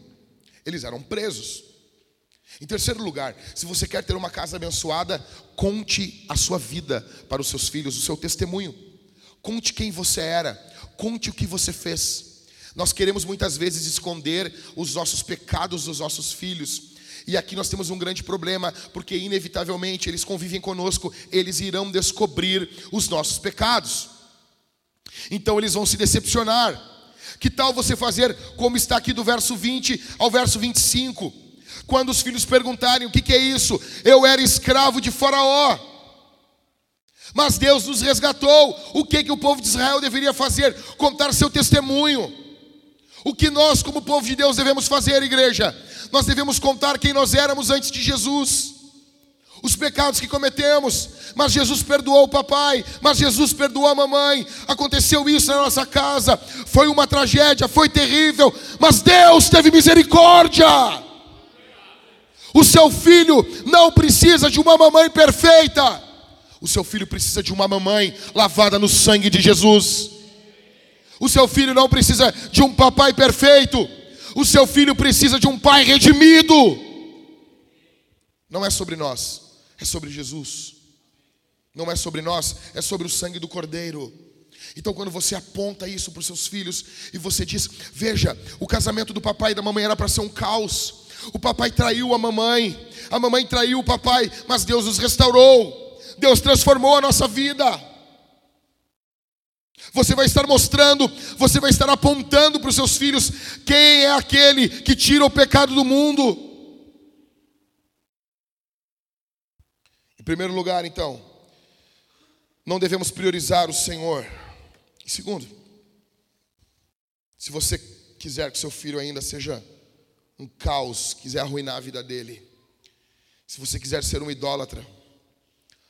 Eles eram presos. Em terceiro lugar, se você quer ter uma casa abençoada, conte a sua vida para os seus filhos, o seu testemunho. Conte quem você era, conte o que você fez. Nós queremos muitas vezes esconder os nossos pecados dos nossos filhos, e aqui nós temos um grande problema, porque inevitavelmente eles convivem conosco, eles irão descobrir os nossos pecados. Então eles vão se decepcionar. Que tal você fazer como está aqui do verso 20 ao verso 25? Quando os filhos perguntarem o que, que é isso, eu era escravo de Faraó. Mas Deus nos resgatou. O que, que o povo de Israel deveria fazer? Contar seu testemunho. O que nós, como povo de Deus, devemos fazer, igreja? Nós devemos contar quem nós éramos antes de Jesus os pecados que cometemos, mas Jesus perdoou o papai, mas Jesus perdoou a mamãe. Aconteceu isso na nossa casa, foi uma tragédia, foi terrível, mas Deus teve misericórdia. O seu filho não precisa de uma mamãe perfeita, o seu filho precisa de uma mamãe lavada no sangue de Jesus. O seu filho não precisa de um papai perfeito, o seu filho precisa de um pai redimido. Não é sobre nós é sobre Jesus. Não é sobre nós, é sobre o sangue do Cordeiro. Então, quando você aponta isso para os seus filhos e você diz: Veja, o casamento do papai e da mamãe era para ser um caos. O papai traiu a mamãe, a mamãe traiu o papai, mas Deus nos restaurou. Deus transformou a nossa vida. Você vai estar mostrando, você vai estar apontando para os seus filhos quem é aquele que tira o pecado do mundo. primeiro lugar, então, não devemos priorizar o Senhor. E segundo, se você quiser que seu filho ainda seja um caos, quiser arruinar a vida dele, se você quiser ser um idólatra,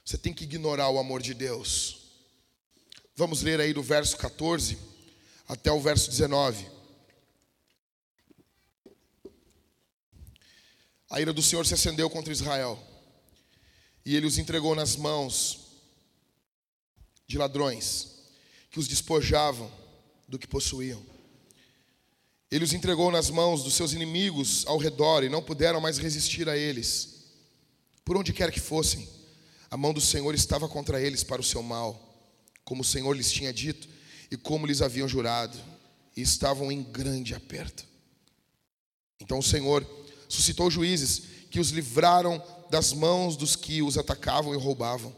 você tem que ignorar o amor de Deus. Vamos ler aí do verso 14 até o verso 19. A ira do Senhor se acendeu contra Israel e ele os entregou nas mãos de ladrões, que os despojavam do que possuíam. Ele os entregou nas mãos dos seus inimigos ao redor e não puderam mais resistir a eles. Por onde quer que fossem, a mão do Senhor estava contra eles para o seu mal, como o Senhor lhes tinha dito e como lhes haviam jurado, e estavam em grande aperto. Então o Senhor suscitou juízes que os livraram das mãos dos que os atacavam e roubavam.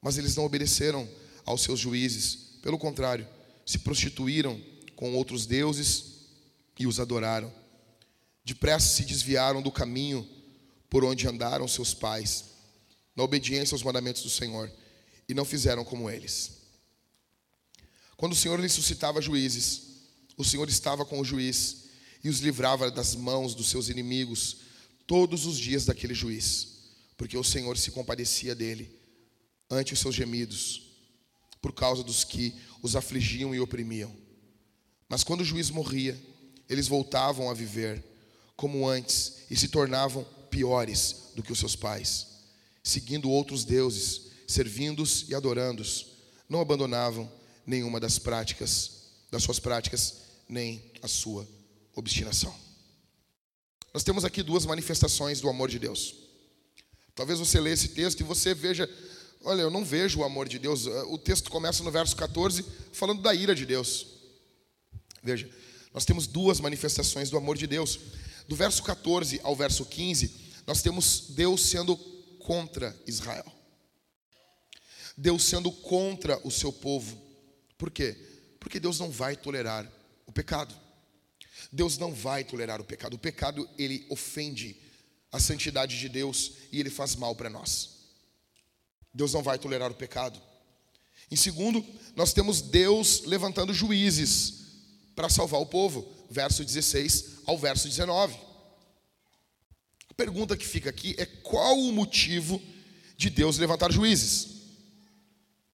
Mas eles não obedeceram aos seus juízes, pelo contrário, se prostituíram com outros deuses e os adoraram. Depressa se desviaram do caminho por onde andaram seus pais, na obediência aos mandamentos do Senhor, e não fizeram como eles. Quando o Senhor lhes suscitava juízes, o Senhor estava com o juiz e os livrava das mãos dos seus inimigos todos os dias daquele juiz, porque o Senhor se compadecia dele ante os seus gemidos, por causa dos que os afligiam e oprimiam. Mas quando o juiz morria, eles voltavam a viver como antes e se tornavam piores do que os seus pais, seguindo outros deuses, servindo-os e adorando-os. Não abandonavam nenhuma das práticas, das suas práticas, nem a sua obstinação. Nós temos aqui duas manifestações do amor de Deus. Talvez você leia esse texto e você veja, olha, eu não vejo o amor de Deus. O texto começa no verso 14 falando da ira de Deus. Veja, nós temos duas manifestações do amor de Deus. Do verso 14 ao verso 15, nós temos Deus sendo contra Israel. Deus sendo contra o seu povo. Por quê? Porque Deus não vai tolerar o pecado. Deus não vai tolerar o pecado. O pecado, ele ofende a santidade de Deus e ele faz mal para nós. Deus não vai tolerar o pecado. Em segundo, nós temos Deus levantando juízes para salvar o povo, verso 16 ao verso 19. A pergunta que fica aqui é qual o motivo de Deus levantar juízes?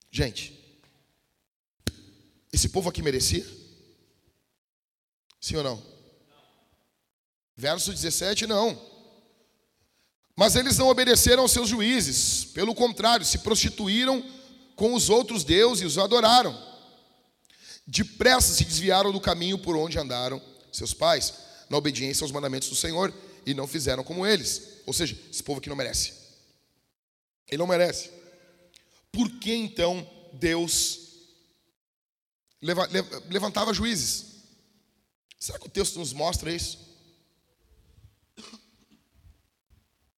Gente, esse povo aqui merecia? Sim ou não? Verso 17, não. Mas eles não obedeceram aos seus juízes, pelo contrário, se prostituíram com os outros deuses e os adoraram. Depressa se desviaram do caminho por onde andaram seus pais, na obediência aos mandamentos do Senhor, e não fizeram como eles. Ou seja, esse povo aqui não merece. Ele não merece. Por que então Deus levantava juízes? Será que o texto nos mostra isso?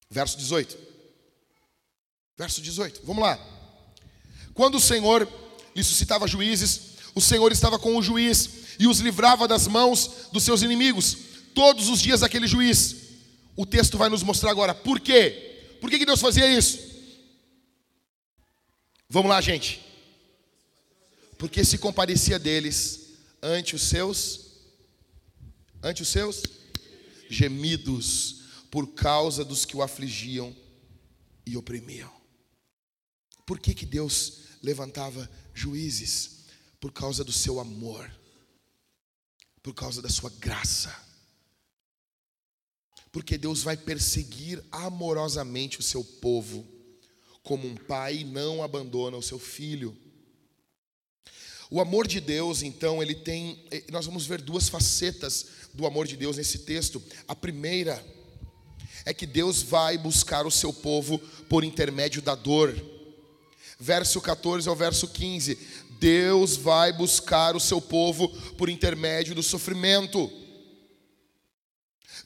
Verso 18. Verso 18. Vamos lá. Quando o Senhor lhe suscitava juízes, o Senhor estava com o juiz e os livrava das mãos dos seus inimigos todos os dias daquele juiz. o texto vai nos mostrar agora. Por quê? Por que, que Deus fazia isso? Vamos lá, gente. Porque se comparecia deles ante os seus ante os seus gemidos por causa dos que o afligiam e oprimiam. Por que, que Deus levantava juízes? Por causa do seu amor, por causa da sua graça. Porque Deus vai perseguir amorosamente o seu povo, como um pai não abandona o seu filho. O amor de Deus, então, ele tem. Eh, nós vamos ver duas facetas do amor de Deus nesse texto. A primeira é que Deus vai buscar o seu povo por intermédio da dor. Verso 14 ao verso 15: Deus vai buscar o seu povo por intermédio do sofrimento.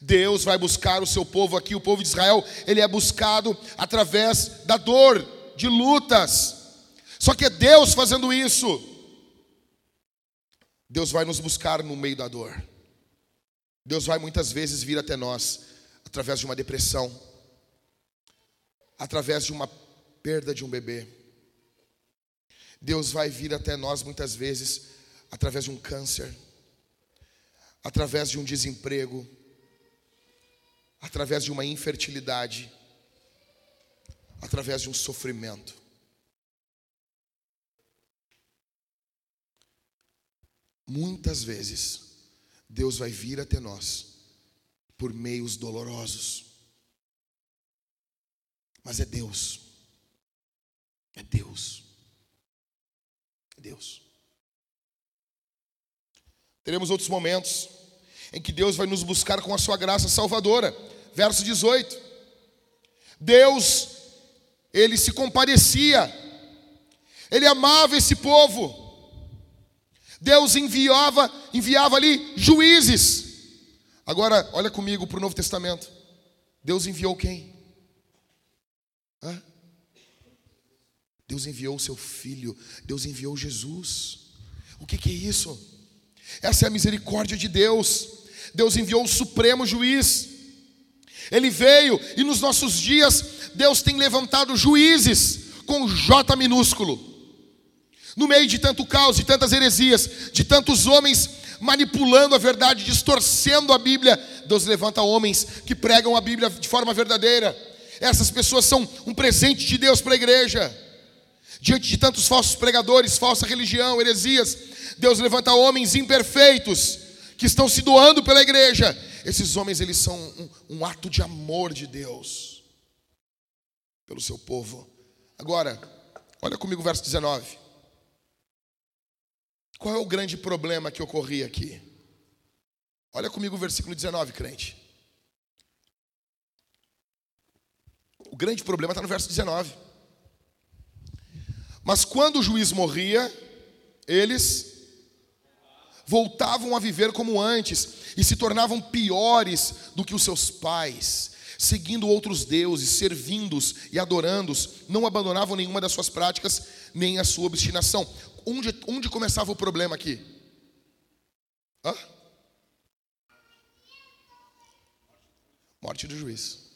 Deus vai buscar o seu povo aqui, o povo de Israel, ele é buscado através da dor, de lutas. Só que é Deus fazendo isso. Deus vai nos buscar no meio da dor. Deus vai muitas vezes vir até nós através de uma depressão, através de uma perda de um bebê. Deus vai vir até nós muitas vezes através de um câncer, através de um desemprego, através de uma infertilidade, através de um sofrimento. Muitas vezes, Deus vai vir até nós por meios dolorosos. Mas é Deus. É Deus. Deus. Teremos outros momentos em que Deus vai nos buscar com a sua graça salvadora. Verso 18. Deus, ele se compadecia. Ele amava esse povo. Deus enviava, enviava ali juízes Agora, olha comigo para o Novo Testamento. Deus enviou quem? Hã? Deus enviou o seu filho, Deus enviou Jesus. O que, que é isso? Essa é a misericórdia de Deus. Deus enviou o supremo juiz. Ele veio e nos nossos dias Deus tem levantado juízes com J minúsculo. No meio de tanto caos, de tantas heresias, de tantos homens manipulando a verdade, distorcendo a Bíblia. Deus levanta homens que pregam a Bíblia de forma verdadeira. Essas pessoas são um presente de Deus para a igreja. Diante de tantos falsos pregadores, falsa religião, heresias, Deus levanta homens imperfeitos que estão se doando pela igreja. Esses homens, eles são um, um ato de amor de Deus pelo seu povo. Agora, olha comigo o verso 19. Qual é o grande problema que ocorria aqui? Olha comigo o versículo 19, crente. O grande problema está no verso 19. Mas quando o juiz morria, eles voltavam a viver como antes e se tornavam piores do que os seus pais, seguindo outros deuses, servindo-os e adorando-os, não abandonavam nenhuma das suas práticas nem a sua obstinação. Onde, onde começava o problema aqui? Hã? Morte do juiz.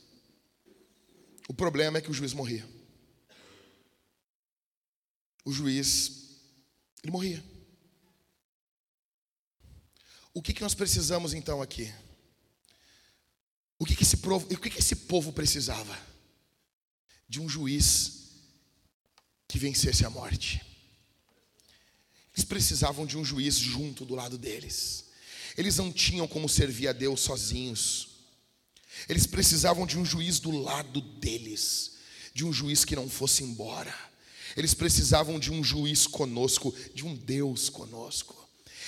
O problema é que o juiz morria. O juiz, ele morria. O que, que nós precisamos então aqui? O que, que, esse, o que, que esse povo precisava? De um juiz que vencesse a morte. Eles precisavam de um juiz junto do lado deles. Eles não tinham como servir a Deus sozinhos. Eles precisavam de um juiz do lado deles, de um juiz que não fosse embora. Eles precisavam de um juiz conosco, de um Deus conosco.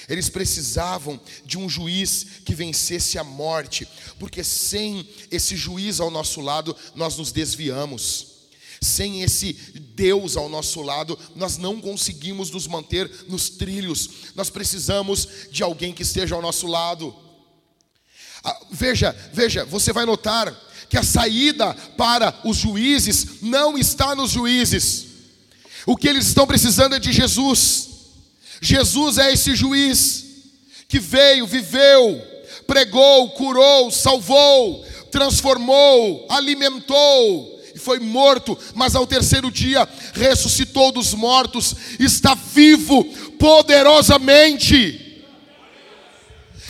Eles precisavam de um juiz que vencesse a morte, porque sem esse juiz ao nosso lado, nós nos desviamos. Sem esse Deus ao nosso lado, nós não conseguimos nos manter nos trilhos. Nós precisamos de alguém que esteja ao nosso lado. Ah, veja, veja, você vai notar que a saída para os juízes não está nos juízes. O que eles estão precisando é de Jesus. Jesus é esse juiz que veio, viveu, pregou, curou, salvou, transformou, alimentou e foi morto, mas ao terceiro dia ressuscitou dos mortos, está vivo poderosamente.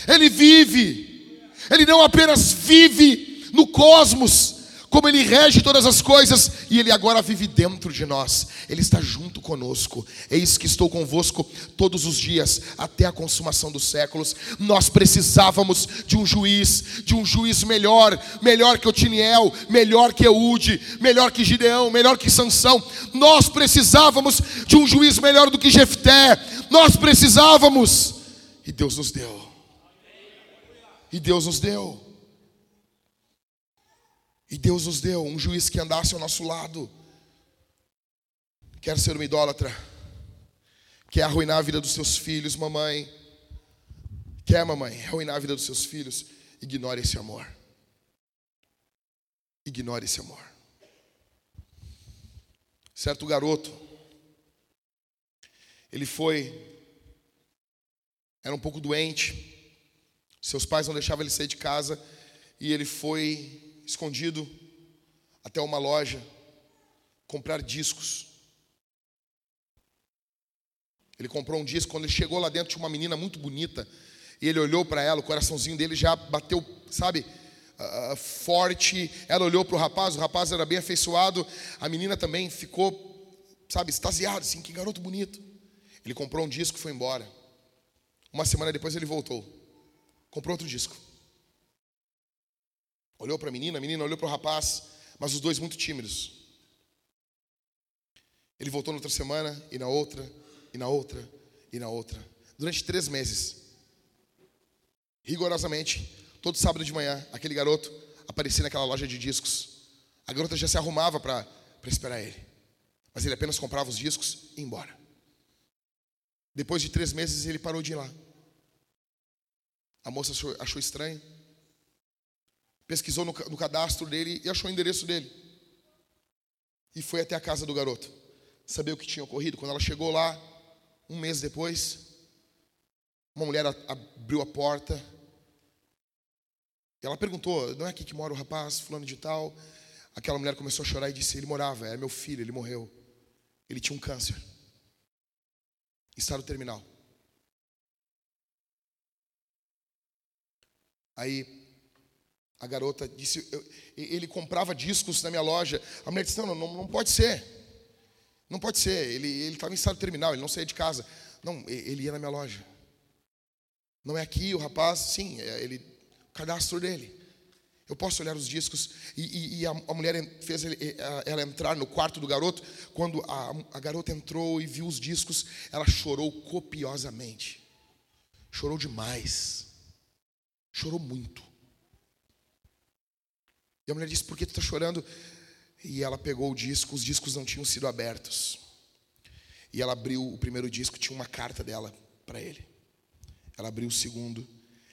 Ele vive, ele não apenas vive no cosmos, como Ele rege todas as coisas e Ele agora vive dentro de nós, Ele está junto conosco. Eis que estou convosco todos os dias, até a consumação dos séculos. Nós precisávamos de um juiz, de um juiz melhor, melhor que Otiniel, melhor que Eude, melhor que Gideão, melhor que Sansão. Nós precisávamos de um juiz melhor do que Jefté. Nós precisávamos, e Deus nos deu. E Deus nos deu. E Deus nos deu um juiz que andasse ao nosso lado. Quer ser uma idólatra? Quer arruinar a vida dos seus filhos, mamãe? Quer, mamãe, arruinar a vida dos seus filhos? Ignore esse amor. Ignore esse amor. Certo garoto, ele foi, era um pouco doente, seus pais não deixavam ele sair de casa, e ele foi escondido até uma loja comprar discos. Ele comprou um disco, quando ele chegou lá dentro tinha uma menina muito bonita, e ele olhou para ela, o coraçãozinho dele já bateu, sabe, uh, forte. Ela olhou para o rapaz, o rapaz era bem afeiçoado, a menina também ficou, sabe, extasiada, assim, que garoto bonito. Ele comprou um disco e foi embora. Uma semana depois ele voltou, comprou outro disco. Olhou para a menina, a menina olhou para o rapaz, mas os dois muito tímidos. Ele voltou na outra semana, e na outra, e na outra, e na outra. Durante três meses. Rigorosamente, todo sábado de manhã, aquele garoto aparecia naquela loja de discos. A garota já se arrumava para esperar ele. Mas ele apenas comprava os discos e ia embora. Depois de três meses, ele parou de ir lá. A moça achou, achou estranho pesquisou no, no cadastro dele e achou o endereço dele. E foi até a casa do garoto. Saber o que tinha ocorrido. Quando ela chegou lá, um mês depois, uma mulher abriu a porta. Ela perguntou: Não é aqui que mora o rapaz, fulano de tal? Aquela mulher começou a chorar e disse: Ele morava, era meu filho, ele morreu. Ele tinha um câncer. Estado terminal. Aí a garota disse, eu, ele comprava discos na minha loja. A mulher disse, não, não, não pode ser. Não pode ser. Ele estava em estado terminal, ele não saía de casa. Não, ele ia na minha loja. Não é aqui o rapaz, sim, é ele, o cadastro dele. Eu posso olhar os discos e, e, e a, a, mulher fez ele, ela entrar no quarto do garoto. Quando a, a garota entrou e viu os discos, ela chorou copiosamente. Chorou demais. Chorou muito. E a mulher disse: Por que tu está chorando? E ela pegou o disco, os discos não tinham sido abertos. E ela abriu o primeiro disco, tinha uma carta dela para ele. Ela abriu o segundo,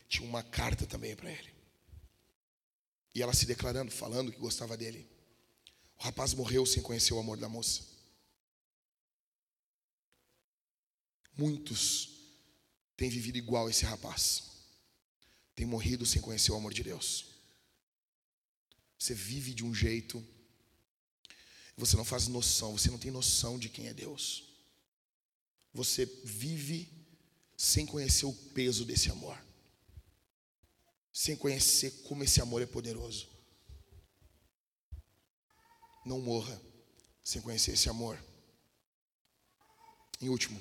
tinha uma carta também para ele. E ela se declarando, falando que gostava dele. O rapaz morreu sem conhecer o amor da moça. Muitos têm vivido igual esse rapaz. Têm morrido sem conhecer o amor de Deus. Você vive de um jeito, você não faz noção, você não tem noção de quem é Deus. Você vive sem conhecer o peso desse amor, sem conhecer como esse amor é poderoso. Não morra sem conhecer esse amor. Em último,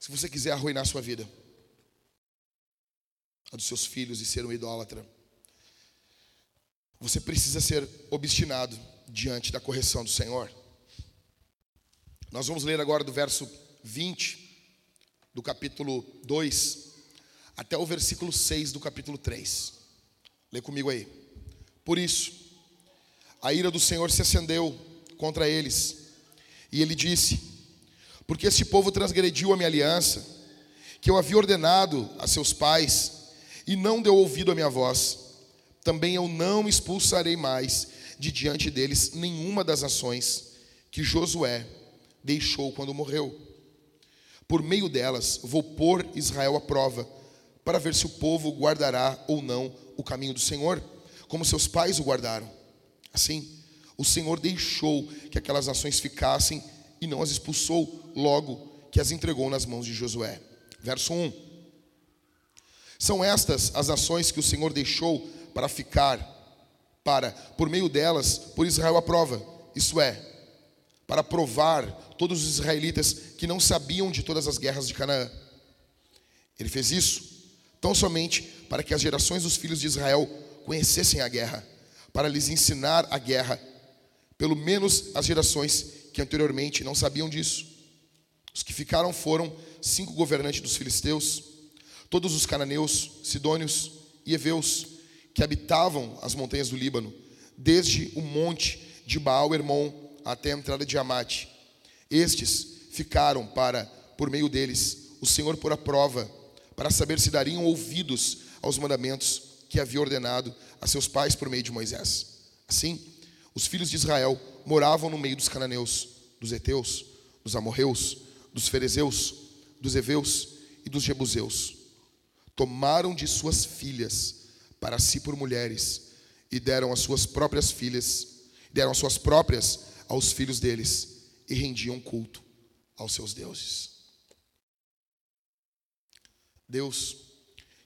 se você quiser arruinar a sua vida, a dos seus filhos e ser um idólatra, você precisa ser obstinado diante da correção do Senhor. Nós vamos ler agora do verso 20 do capítulo 2 até o versículo 6 do capítulo 3. Lê comigo aí. Por isso, a ira do Senhor se acendeu contra eles, e ele disse: Porque este povo transgrediu a minha aliança, que eu havia ordenado a seus pais, e não deu ouvido à minha voz também eu não expulsarei mais de diante deles nenhuma das ações que Josué deixou quando morreu. Por meio delas vou pôr Israel à prova, para ver se o povo guardará ou não o caminho do Senhor, como seus pais o guardaram. Assim, o Senhor deixou que aquelas nações ficassem e não as expulsou logo que as entregou nas mãos de Josué. Verso 1. São estas as nações que o Senhor deixou para ficar, para, por meio delas, por Israel a prova, isso é, para provar todos os israelitas que não sabiam de todas as guerras de Canaã. Ele fez isso tão somente para que as gerações dos filhos de Israel conhecessem a guerra, para lhes ensinar a guerra, pelo menos as gerações que anteriormente não sabiam disso. Os que ficaram foram cinco governantes dos filisteus, todos os cananeus, sidônios e heveus, que habitavam as montanhas do Líbano, desde o monte de Baal Hermon até a entrada de Amate. Estes ficaram para, por meio deles, o Senhor pôr a prova, para saber se dariam ouvidos aos mandamentos que havia ordenado a seus pais por meio de Moisés. Assim, os filhos de Israel moravam no meio dos cananeus, dos heteus, dos amorreus, dos ferezeus, dos heveus e dos jebuseus. Tomaram de suas filhas para si por mulheres e deram as suas próprias filhas, deram as suas próprias aos filhos deles e rendiam culto aos seus deuses. Deus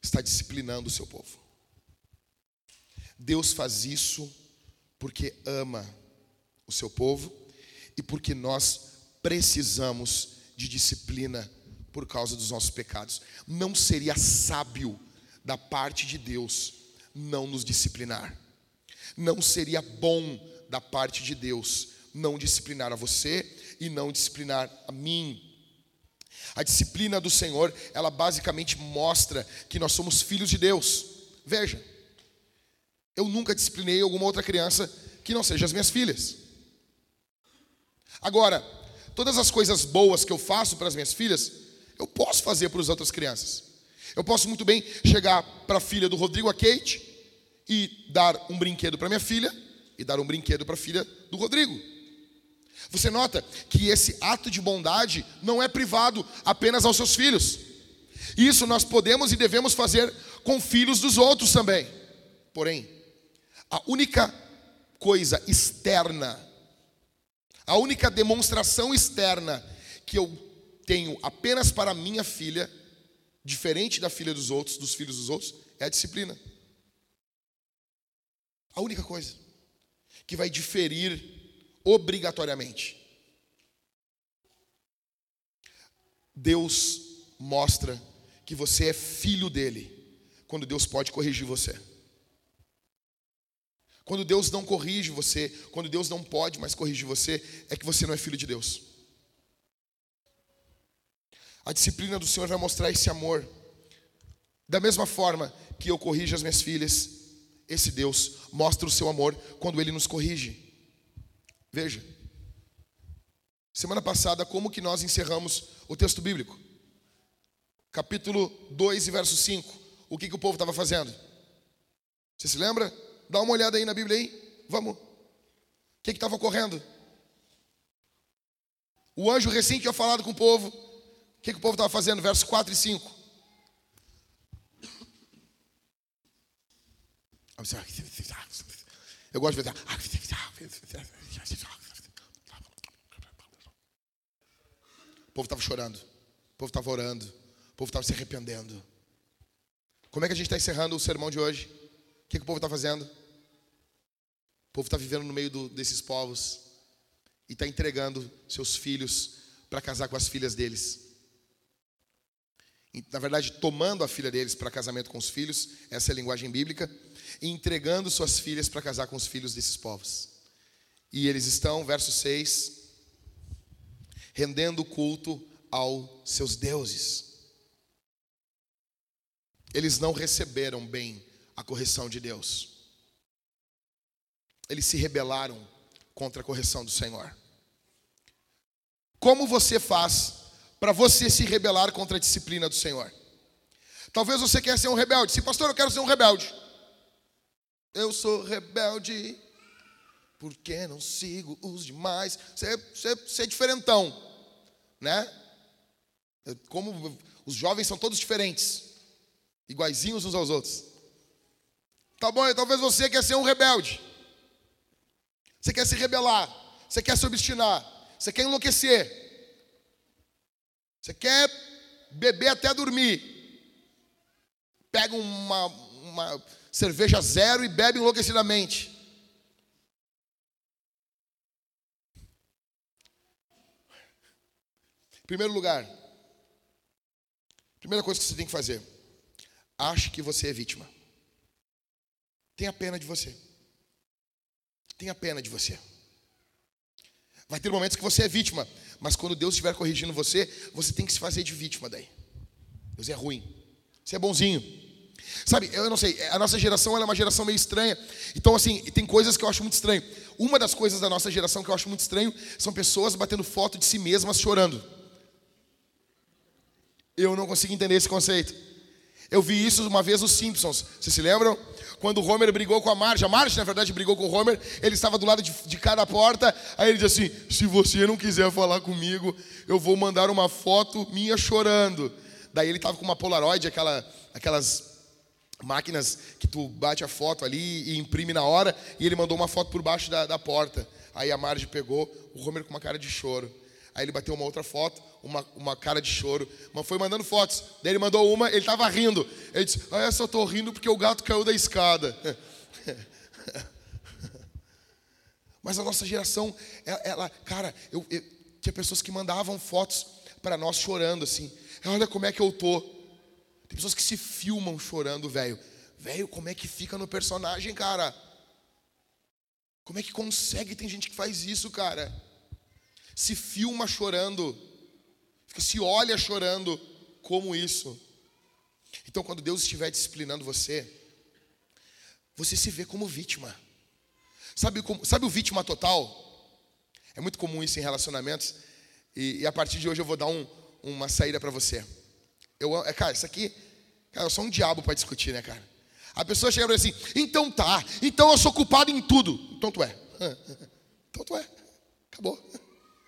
está disciplinando o seu povo. Deus faz isso porque ama o seu povo e porque nós precisamos de disciplina por causa dos nossos pecados. Não seria sábio da parte de Deus não nos disciplinar. Não seria bom da parte de Deus não disciplinar a você e não disciplinar a mim. A disciplina do Senhor, ela basicamente mostra que nós somos filhos de Deus. Veja, eu nunca disciplinei alguma outra criança que não seja as minhas filhas. Agora, todas as coisas boas que eu faço para as minhas filhas, eu posso fazer para as outras crianças. Eu posso muito bem chegar para a filha do Rodrigo, a Kate, e dar um brinquedo para minha filha e dar um brinquedo para a filha do Rodrigo. Você nota que esse ato de bondade não é privado apenas aos seus filhos. Isso nós podemos e devemos fazer com filhos dos outros também. Porém, a única coisa externa a única demonstração externa que eu tenho apenas para minha filha, diferente da filha dos outros, dos filhos dos outros, é a disciplina. A única coisa que vai diferir obrigatoriamente. Deus mostra que você é filho dele quando Deus pode corrigir você. Quando Deus não corrige você, quando Deus não pode mais corrigir você, é que você não é filho de Deus. A disciplina do Senhor vai mostrar esse amor. Da mesma forma que eu corrijo as minhas filhas, esse Deus mostra o seu amor quando ele nos corrige. Veja. Semana passada, como que nós encerramos o texto bíblico? Capítulo 2 e verso 5. O que, que o povo estava fazendo? Você se lembra? Dá uma olhada aí na Bíblia aí. Vamos. O que estava ocorrendo? O anjo recém tinha falado com o povo. O que, que o povo estava fazendo? Versos 4 e 5. Eu gosto de ver. O povo estava chorando. O povo estava orando. O povo estava se arrependendo. Como é que a gente está encerrando o sermão de hoje? O que, que o povo está fazendo? O povo está vivendo no meio do, desses povos e está entregando seus filhos para casar com as filhas deles. Na verdade, tomando a filha deles para casamento com os filhos, essa é a linguagem bíblica, e entregando suas filhas para casar com os filhos desses povos. E eles estão, verso 6, rendendo culto aos seus deuses. Eles não receberam bem a correção de Deus. Eles se rebelaram contra a correção do Senhor. Como você faz para você se rebelar contra a disciplina do Senhor? Talvez você quer ser um rebelde. Se pastor, eu quero ser um rebelde. Eu sou rebelde porque não sigo os demais. Você, é diferentão, né? Como os jovens são todos diferentes, iguaizinhos uns aos outros. Tá bom? Talvez você quer ser um rebelde. Você quer se rebelar. Você quer se obstinar. Você quer enlouquecer. Você quer beber até dormir. Pega uma, uma cerveja zero e bebe enlouquecidamente. Primeiro lugar, primeira coisa que você tem que fazer, ache que você é vítima. Tenha pena de você. Tenha pena de você. Vai ter momentos que você é vítima, mas quando Deus estiver corrigindo você, você tem que se fazer de vítima daí. Deus é ruim. Você é bonzinho. Sabe, eu não sei, a nossa geração é uma geração meio estranha. Então, assim, tem coisas que eu acho muito estranho. Uma das coisas da nossa geração que eu acho muito estranho são pessoas batendo foto de si mesmas chorando. Eu não consigo entender esse conceito. Eu vi isso uma vez nos Simpsons. Vocês se lembram? quando o Homer brigou com a Marge, a Marge, na verdade, brigou com o Homer, ele estava do lado de, de cada porta, aí ele disse assim: se você não quiser falar comigo, eu vou mandar uma foto minha chorando. Daí ele estava com uma Polaroid, aquela, aquelas máquinas que tu bate a foto ali e imprime na hora, e ele mandou uma foto por baixo da, da porta. Aí a Marge pegou o Homer com uma cara de choro. Aí ele bateu uma outra foto, uma, uma cara de choro, mas foi mandando fotos. Daí ele mandou uma, ele estava rindo. Ele disse: Ah, eu só estou rindo porque o gato caiu da escada. mas a nossa geração, ela, ela cara, eu, eu, tinha pessoas que mandavam fotos para nós chorando assim. Olha como é que eu tô. Tem pessoas que se filmam chorando, velho. Velho, como é que fica no personagem, cara? Como é que consegue? Tem gente que faz isso, cara se filma chorando, se olha chorando, como isso? Então, quando Deus estiver disciplinando você, você se vê como vítima. Sabe, como, sabe o vítima total? É muito comum isso em relacionamentos. E, e a partir de hoje eu vou dar um, uma saída para você. Eu, é, cara, isso aqui, cara, eu sou um diabo para discutir, né, cara? A pessoa chega para assim, então tá, então eu sou culpado em tudo. Então tu é. Então tu é. Acabou.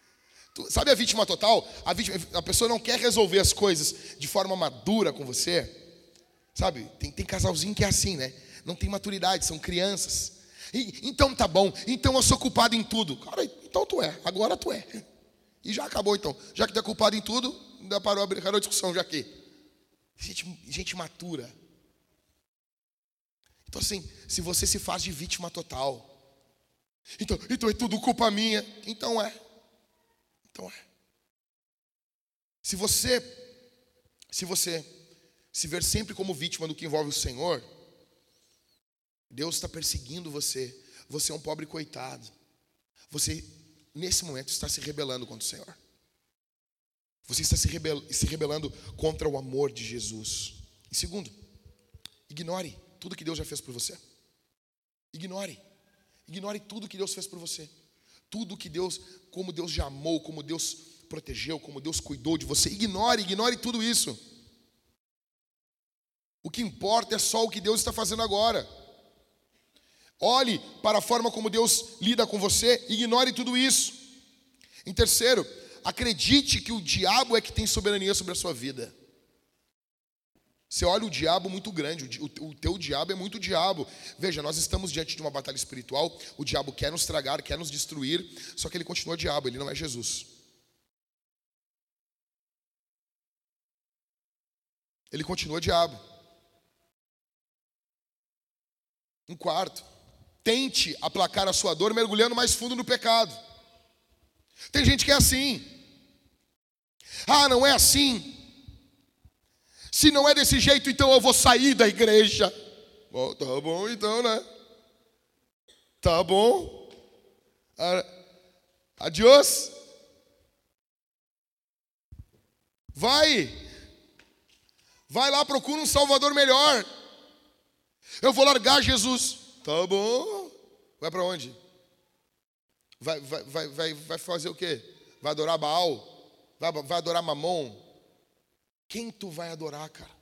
Sabe a vítima total? A, vítima, a pessoa não quer resolver as coisas de forma madura com você. Sabe? Tem, tem casalzinho que é assim, né? Não tem maturidade, são crianças. E, então tá bom, então eu sou culpado em tudo. Cara, então tu é, agora tu é. E já acabou então. Já que tu é culpado em tudo, ainda parou, parou a discussão já aqui. Gente, gente matura. Então assim, se você se faz de vítima total, então, então é tudo culpa minha. Então é. Então é. Se você, se você se ver sempre como vítima do que envolve o Senhor, Deus está perseguindo você. Você é um pobre coitado. Você, nesse momento, está se rebelando contra o Senhor. Você está se, rebel, se rebelando contra o amor de Jesus. E segundo, ignore tudo que Deus já fez por você. Ignore. Ignore tudo que Deus fez por você. Tudo que Deus, como Deus já amou, como Deus protegeu, como Deus cuidou de você. Ignore, ignore tudo isso. O que importa é só o que Deus está fazendo agora. Olhe para a forma como Deus lida com você, ignore tudo isso. Em terceiro, acredite que o diabo é que tem soberania sobre a sua vida. Você olha o diabo muito grande, o, teu diabo é muito diabo. Veja, nós estamos diante de uma batalha espiritual, o diabo quer nos tragar, quer nos destruir, só que ele continua diabo, ele não é Jesus. Ele continua diabo. Um quarto, tente aplacar a sua dor mergulhando mais fundo no pecado. Tem gente que é assim. Ah, não é assim. Se não é desse jeito, então eu vou sair da igreja. Bom, tá bom então, né? Tá bom. Adiós. Vai. Vai lá, procura um Salvador melhor. Eu vou largar Jesus. Tá bom. Vai para onde? Vai, vai, vai, vai, vai fazer o quê? Vai adorar Baal? Vai, vai adorar Mamon? Quem tu vai adorar, cara?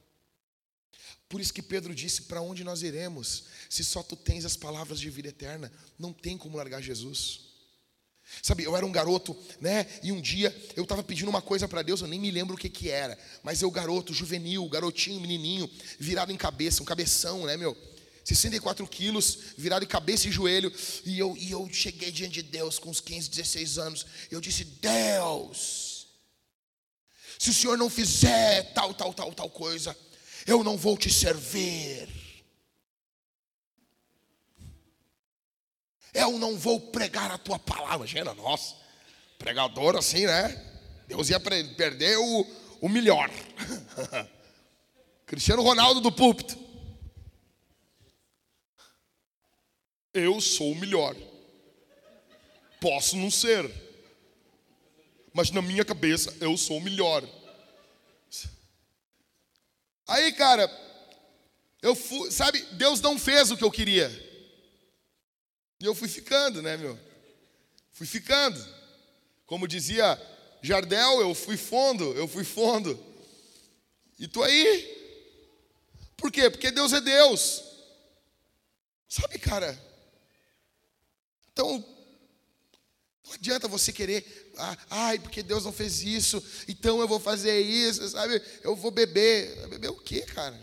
Por isso que Pedro disse: Para onde nós iremos? Se só tu tens as palavras de vida eterna, não tem como largar Jesus. Sabe, eu era um garoto, né? E um dia eu estava pedindo uma coisa para Deus, eu nem me lembro o que que era, mas eu garoto, juvenil, garotinho, menininho, virado em cabeça, um cabeção, né, meu? 64 quilos, virado de cabeça e joelho. E eu, e eu cheguei diante de Deus com uns 15, 16 anos. Eu disse: Deus, se o Senhor não fizer tal, tal, tal, tal coisa, eu não vou te servir. Eu não vou pregar a tua palavra. Imagina, nossa, pregador assim, né? Deus ia perder o, o melhor. Cristiano Ronaldo do púlpito. Eu sou o melhor. Posso não ser. Mas na minha cabeça eu sou o melhor. Aí, cara, eu fui, sabe, Deus não fez o que eu queria. E eu fui ficando, né, meu? Fui ficando. Como dizia Jardel, eu fui fundo, eu fui fundo. E tô aí. Por quê? Porque Deus é Deus. Sabe, cara? Então, não adianta você querer, ah, ai, porque Deus não fez isso, então eu vou fazer isso, sabe? Eu vou beber. Beber o quê, cara?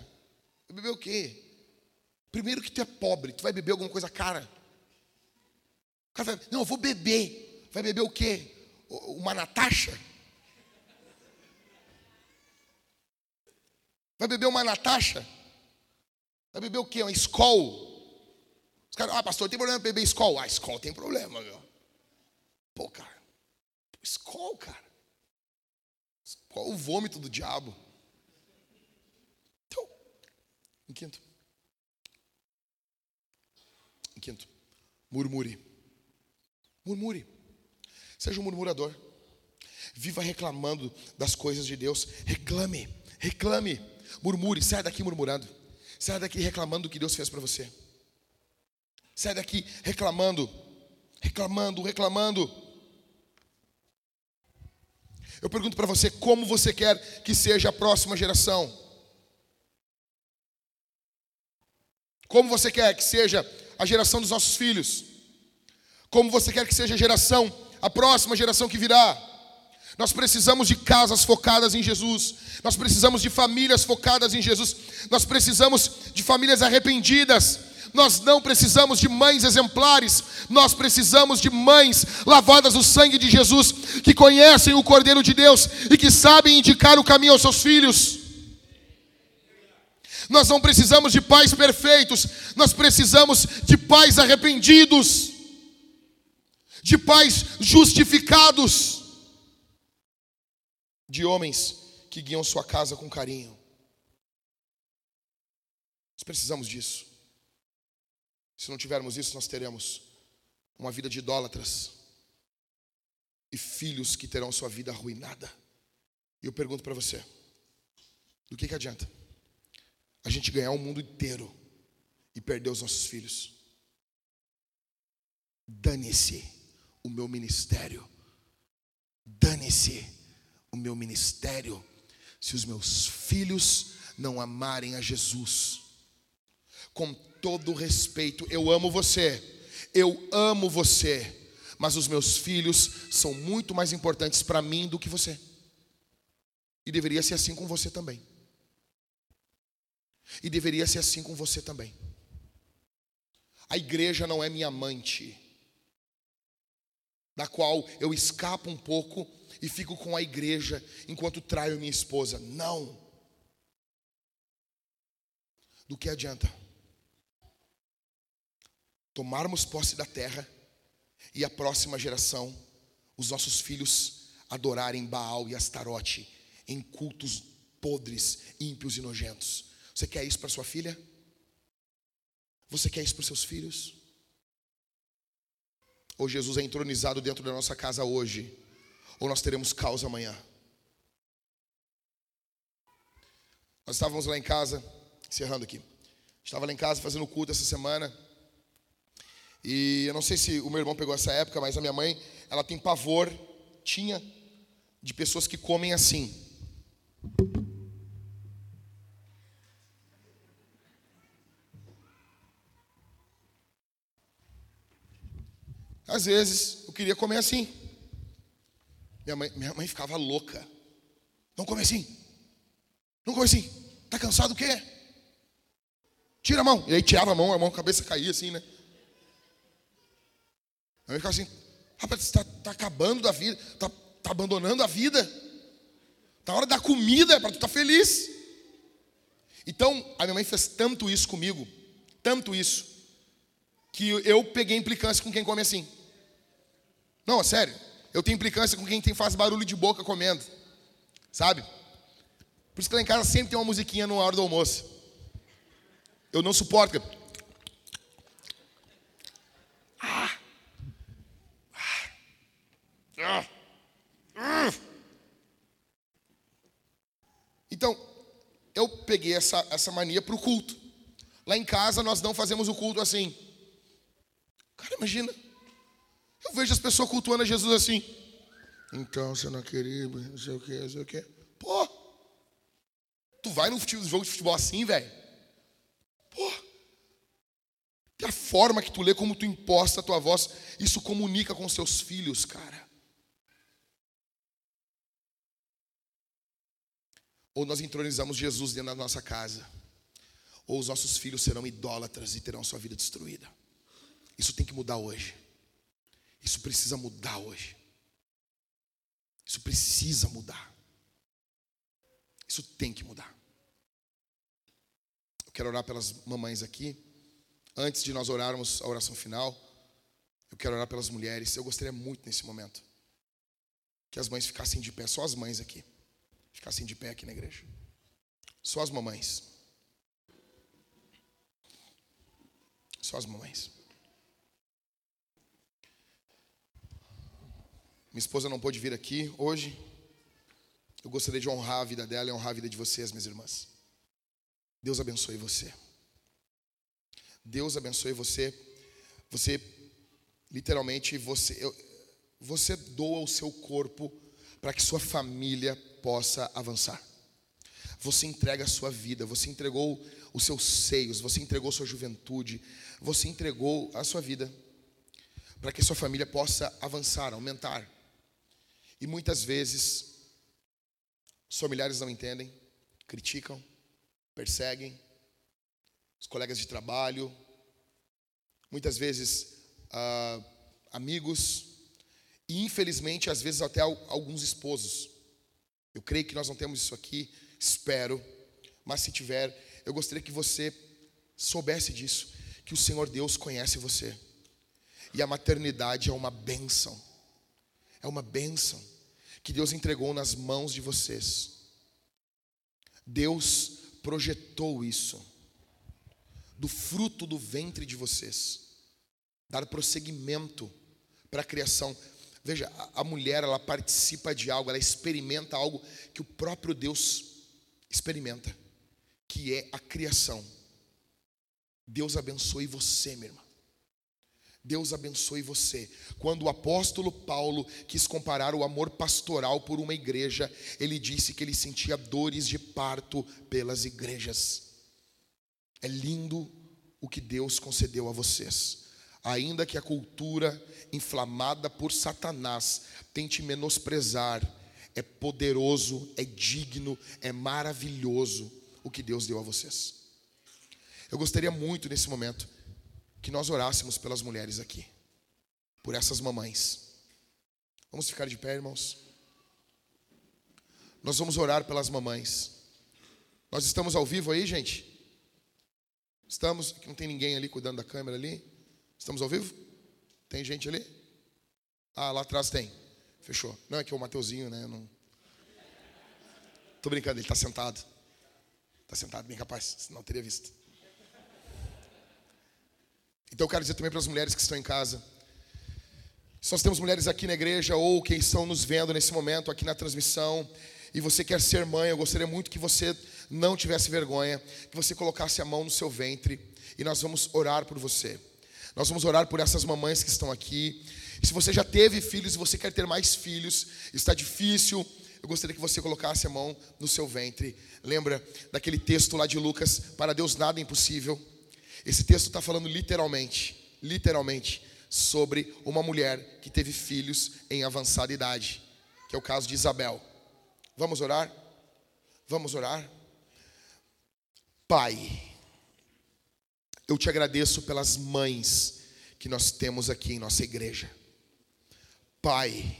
Beber o quê? Primeiro que tu é pobre, tu vai beber alguma coisa cara. O cara vai, não, eu vou beber. Vai beber o quê? Uma Natasha? Vai beber uma Natasha? Vai beber o quê? Uma Skol? Os caras, ah, pastor, tem problema beber escola? Ah, escola tem problema, meu. Pô, Escola, cara. Qual o vômito do diabo? Então, em quinto. Em quinto, murmure. Murmure. Seja um murmurador. Viva reclamando das coisas de Deus. Reclame, reclame. Murmure, sai daqui murmurando. Sai daqui reclamando do que Deus fez para você. Sai daqui reclamando, reclamando, reclamando. Eu pergunto para você, como você quer que seja a próxima geração? Como você quer que seja a geração dos nossos filhos? Como você quer que seja a geração, a próxima geração que virá? Nós precisamos de casas focadas em Jesus. Nós precisamos de famílias focadas em Jesus. Nós precisamos de famílias arrependidas nós não precisamos de mães exemplares, nós precisamos de mães lavadas no sangue de Jesus, que conhecem o Cordeiro de Deus e que sabem indicar o caminho aos seus filhos. Nós não precisamos de pais perfeitos, nós precisamos de pais arrependidos, de pais justificados, de homens que guiam sua casa com carinho. Nós precisamos disso. Se não tivermos isso, nós teremos uma vida de idólatras e filhos que terão sua vida arruinada. E eu pergunto para você: do que, que adianta a gente ganhar o mundo inteiro e perder os nossos filhos? Dane-se o meu ministério, dane-se o meu ministério, se os meus filhos não amarem a Jesus com todo respeito, eu amo você, eu amo você, mas os meus filhos são muito mais importantes para mim do que você. E deveria ser assim com você também. E deveria ser assim com você também. A igreja não é minha amante, da qual eu escapo um pouco e fico com a igreja enquanto traio minha esposa. Não. Do que adianta? Tomarmos posse da terra e a próxima geração, os nossos filhos, adorarem Baal e Astarote em cultos podres, ímpios e nojentos. Você quer isso para sua filha? Você quer isso para seus filhos? Ou Jesus é entronizado dentro da nossa casa hoje? Ou nós teremos caos amanhã? Nós estávamos lá em casa, encerrando aqui. Estava lá em casa fazendo culto essa semana. E eu não sei se o meu irmão pegou essa época, mas a minha mãe, ela tem pavor, tinha, de pessoas que comem assim. Às vezes eu queria comer assim. Minha mãe, minha mãe ficava louca. Não come assim. Não come assim. Tá cansado o quê? Tira a mão. E aí tirava a mão, a mão, a cabeça caía assim, né? Eu ficava assim, rapaz, você está tá acabando da vida, está tá abandonando a vida. Tá hora da comida para tu estar tá feliz. Então, a minha mãe fez tanto isso comigo, tanto isso, que eu peguei implicância com quem come assim. Não, é sério. Eu tenho implicância com quem tem, faz barulho de boca comendo. Sabe? Por isso que lá em casa sempre tem uma musiquinha na hora do almoço. Eu não suporto. Ah. Ah. Então, eu peguei essa, essa mania para o culto. Lá em casa nós não fazemos o culto assim. Cara, imagina. Eu vejo as pessoas cultuando a Jesus assim. Então, você não não sei o que, não sei o que. Pô, tu vai no jogo de futebol assim, velho? Pô, a forma que tu lê, como tu imposta a tua voz, isso comunica com seus filhos, cara. Ou nós entronizamos Jesus dentro da nossa casa, ou os nossos filhos serão idólatras e terão sua vida destruída. Isso tem que mudar hoje. Isso precisa mudar hoje. Isso precisa mudar. Isso tem que mudar. Eu quero orar pelas mamães aqui. Antes de nós orarmos a oração final, eu quero orar pelas mulheres. Eu gostaria muito nesse momento que as mães ficassem de pé, só as mães aqui. Ficassem de pé aqui na igreja. Só as mamães. Só as mamães. Minha esposa não pôde vir aqui hoje. Eu gostaria de honrar a vida dela e honrar a vida de vocês, minhas irmãs. Deus abençoe você. Deus abençoe você. Você, literalmente, você, eu, você doa o seu corpo para que sua família possa avançar. Você entrega a sua vida, você entregou os seus seios, você entregou sua juventude, você entregou a sua vida para que sua família possa avançar, aumentar. E muitas vezes os familiares não entendem, criticam, perseguem, os colegas de trabalho, muitas vezes ah, amigos, e infelizmente às vezes até alguns esposos eu creio que nós não temos isso aqui, espero, mas se tiver, eu gostaria que você soubesse disso, que o Senhor Deus conhece você. E a maternidade é uma bênção. É uma bênção que Deus entregou nas mãos de vocês. Deus projetou isso do fruto do ventre de vocês, dar prosseguimento para a criação. Veja, a mulher, ela participa de algo, ela experimenta algo que o próprio Deus experimenta, que é a criação. Deus abençoe você, minha irmã. Deus abençoe você. Quando o apóstolo Paulo quis comparar o amor pastoral por uma igreja, ele disse que ele sentia dores de parto pelas igrejas. É lindo o que Deus concedeu a vocês ainda que a cultura inflamada por Satanás tente menosprezar, é poderoso, é digno, é maravilhoso o que Deus deu a vocês. Eu gostaria muito nesse momento que nós orássemos pelas mulheres aqui, por essas mamães. Vamos ficar de pé, irmãos? Nós vamos orar pelas mamães. Nós estamos ao vivo aí, gente? Estamos, não tem ninguém ali cuidando da câmera ali? Estamos ao vivo? Tem gente ali? Ah, lá atrás tem. Fechou. Não, é que é o Mateuzinho, né? Não... Tô brincando, ele está sentado. Está sentado, bem capaz, senão teria visto. Então eu quero dizer também para as mulheres que estão em casa. Se nós temos mulheres aqui na igreja ou que estão nos vendo nesse momento aqui na transmissão, e você quer ser mãe, eu gostaria muito que você não tivesse vergonha, que você colocasse a mão no seu ventre e nós vamos orar por você. Nós vamos orar por essas mamães que estão aqui. E se você já teve filhos e você quer ter mais filhos, está difícil, eu gostaria que você colocasse a mão no seu ventre. Lembra daquele texto lá de Lucas, para Deus nada é impossível? Esse texto está falando literalmente, literalmente, sobre uma mulher que teve filhos em avançada idade, que é o caso de Isabel. Vamos orar? Vamos orar? Pai, eu te agradeço pelas mães que nós temos aqui em nossa igreja. Pai,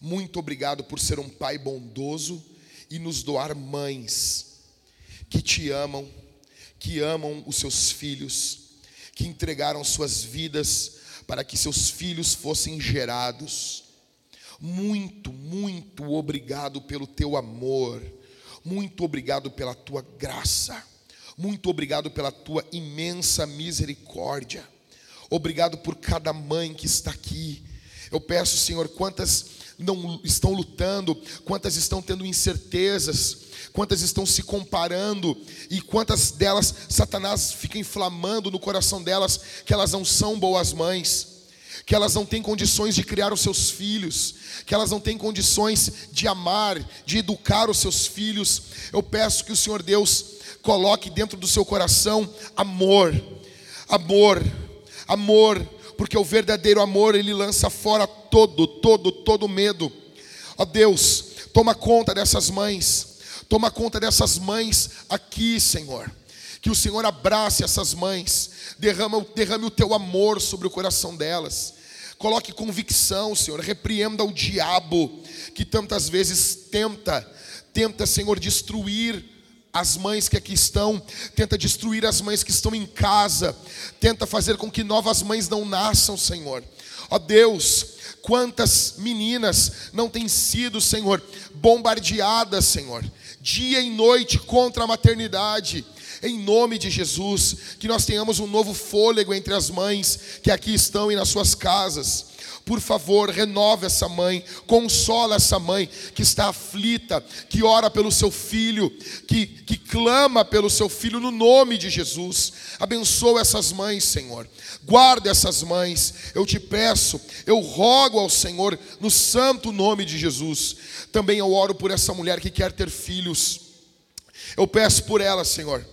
muito obrigado por ser um pai bondoso e nos doar mães que te amam, que amam os seus filhos, que entregaram suas vidas para que seus filhos fossem gerados. Muito, muito obrigado pelo teu amor, muito obrigado pela tua graça, muito obrigado pela tua imensa misericórdia. Obrigado por cada mãe que está aqui. Eu peço, Senhor, quantas não estão lutando, quantas estão tendo incertezas, quantas estão se comparando e quantas delas Satanás fica inflamando no coração delas que elas não são boas mães, que elas não têm condições de criar os seus filhos, que elas não têm condições de amar, de educar os seus filhos. Eu peço que o Senhor Deus coloque dentro do seu coração amor, amor, amor porque o verdadeiro amor ele lança fora todo, todo, todo medo. Ó Deus, toma conta dessas mães, toma conta dessas mães aqui, Senhor. Que o Senhor abrace essas mães, derrama, derrame o teu amor sobre o coração delas. Coloque convicção, Senhor, repreenda o diabo que tantas vezes tenta, tenta, Senhor, destruir as mães que aqui estão, tenta destruir as mães que estão em casa, tenta fazer com que novas mães não nasçam, Senhor. Ó Deus, quantas meninas não têm sido, Senhor, bombardeadas, Senhor, dia e noite contra a maternidade. Em nome de Jesus, que nós tenhamos um novo fôlego entre as mães que aqui estão e nas suas casas. Por favor, renove essa mãe, consola essa mãe que está aflita, que ora pelo seu filho, que, que clama pelo seu filho no nome de Jesus. Abençoa essas mães, Senhor. Guarda essas mães. Eu te peço, eu rogo ao Senhor no santo nome de Jesus. Também eu oro por essa mulher que quer ter filhos. Eu peço por ela, Senhor.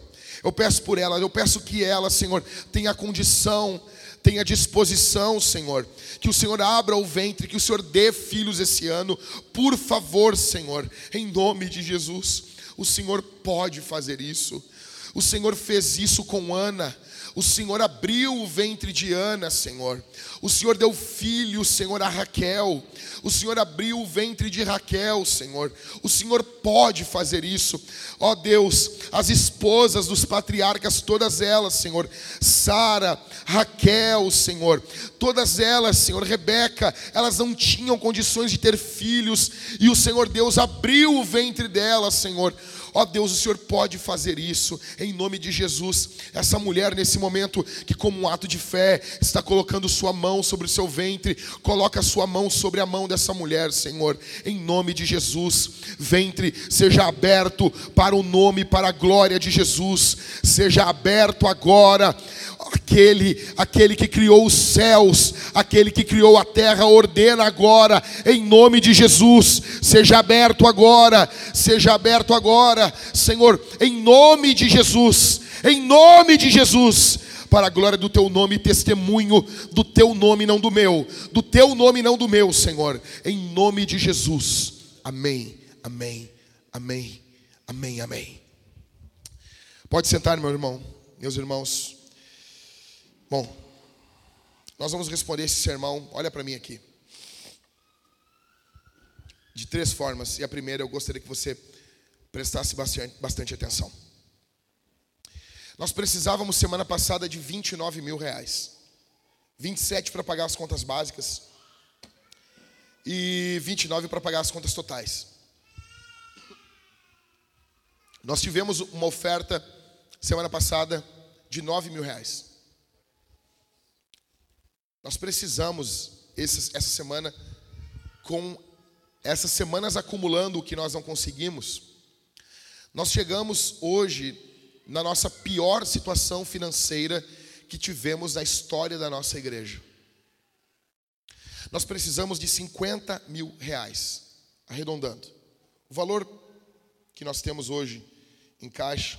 Eu peço por ela, eu peço que ela, Senhor, tenha condição tenha disposição, Senhor. Que o Senhor abra o ventre, que o Senhor dê filhos esse ano. Por favor, Senhor, em nome de Jesus. O Senhor pode fazer isso. O Senhor fez isso com Ana. O Senhor abriu o ventre de Ana, Senhor. O Senhor deu filho, Senhor, a Raquel. O Senhor abriu o ventre de Raquel, Senhor. O Senhor pode fazer isso. Ó Deus, as esposas dos patriarcas, todas elas, Senhor. Sara, Raquel, Senhor. Todas elas, Senhor. Rebeca, elas não tinham condições de ter filhos. E o Senhor Deus abriu o ventre delas, Senhor. Ó oh Deus, o Senhor pode fazer isso em nome de Jesus. Essa mulher nesse momento que como um ato de fé está colocando sua mão sobre o seu ventre, coloca sua mão sobre a mão dessa mulher, Senhor, em nome de Jesus. Ventre seja aberto para o nome, para a glória de Jesus. Seja aberto agora aquele, aquele que criou os céus, aquele que criou a terra, ordena agora, em nome de Jesus, seja aberto agora, seja aberto agora, Senhor, em nome de Jesus, em nome de Jesus, para a glória do teu nome, testemunho do teu nome, não do meu, do teu nome, não do meu, Senhor, em nome de Jesus, amém, amém, amém, amém, amém. Pode sentar, meu irmão, meus irmãos. Bom, nós vamos responder esse sermão, olha para mim aqui. De três formas. E a primeira eu gostaria que você prestasse bastante, bastante atenção. Nós precisávamos semana passada de 29 mil reais. 27 para pagar as contas básicas. E 29 para pagar as contas totais. Nós tivemos uma oferta semana passada de 9 mil reais. Nós precisamos, essa semana, com essas semanas acumulando o que nós não conseguimos, nós chegamos hoje na nossa pior situação financeira que tivemos na história da nossa igreja. Nós precisamos de 50 mil reais, arredondando. O valor que nós temos hoje em caixa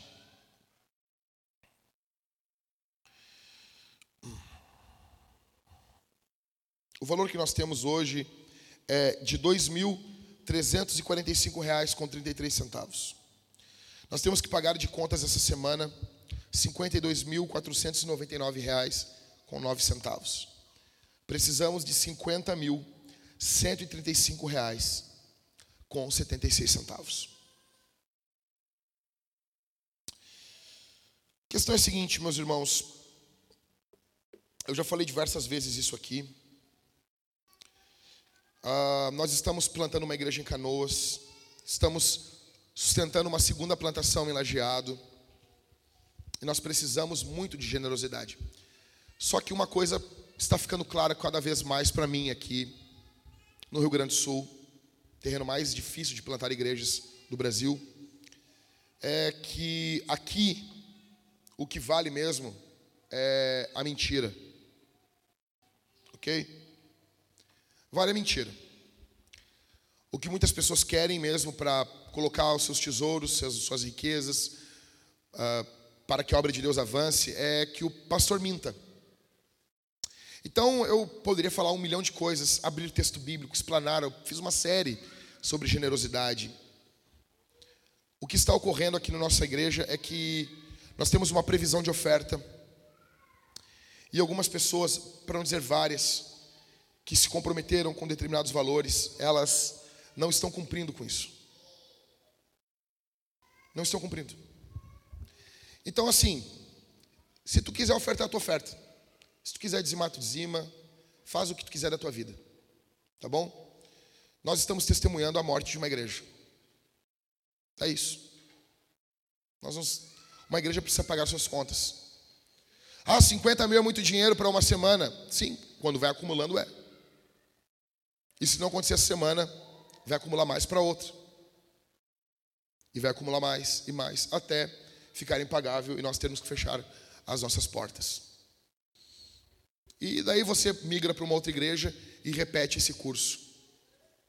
O valor que nós temos hoje é de R$ 2.345,33 centavos. Nós temos que pagar de contas essa semana 52.499 reais com nove centavos. Precisamos de 50 mil 135 reais com 76 centavos. A questão é a seguinte, meus irmãos. Eu já falei diversas vezes isso aqui. Uh, nós estamos plantando uma igreja em Canoas. Estamos sustentando uma segunda plantação em Lajeado. E nós precisamos muito de generosidade. Só que uma coisa está ficando clara cada vez mais para mim aqui no Rio Grande do Sul, terreno mais difícil de plantar igrejas do Brasil, é que aqui o que vale mesmo é a mentira. Ok? Vale a mentira. O que muitas pessoas querem mesmo para colocar os seus tesouros, suas, suas riquezas, uh, para que a obra de Deus avance, é que o pastor minta. Então eu poderia falar um milhão de coisas, abrir texto bíblico, explanar. Eu fiz uma série sobre generosidade. O que está ocorrendo aqui na nossa igreja é que nós temos uma previsão de oferta. E algumas pessoas, para não dizer várias, que se comprometeram com determinados valores, elas não estão cumprindo com isso. Não estão cumprindo. Então, assim, se tu quiser ofertar a tua oferta, se tu quiser dizimar, tu dizima, faz o que tu quiser da tua vida. Tá bom? Nós estamos testemunhando a morte de uma igreja. É isso. Nós vamos uma igreja precisa pagar suas contas. Ah, 50 mil é muito dinheiro para uma semana. Sim, quando vai acumulando é. E se não acontecer essa semana, vai acumular mais para outra. E vai acumular mais e mais, até ficar impagável e nós termos que fechar as nossas portas. E daí você migra para uma outra igreja e repete esse curso.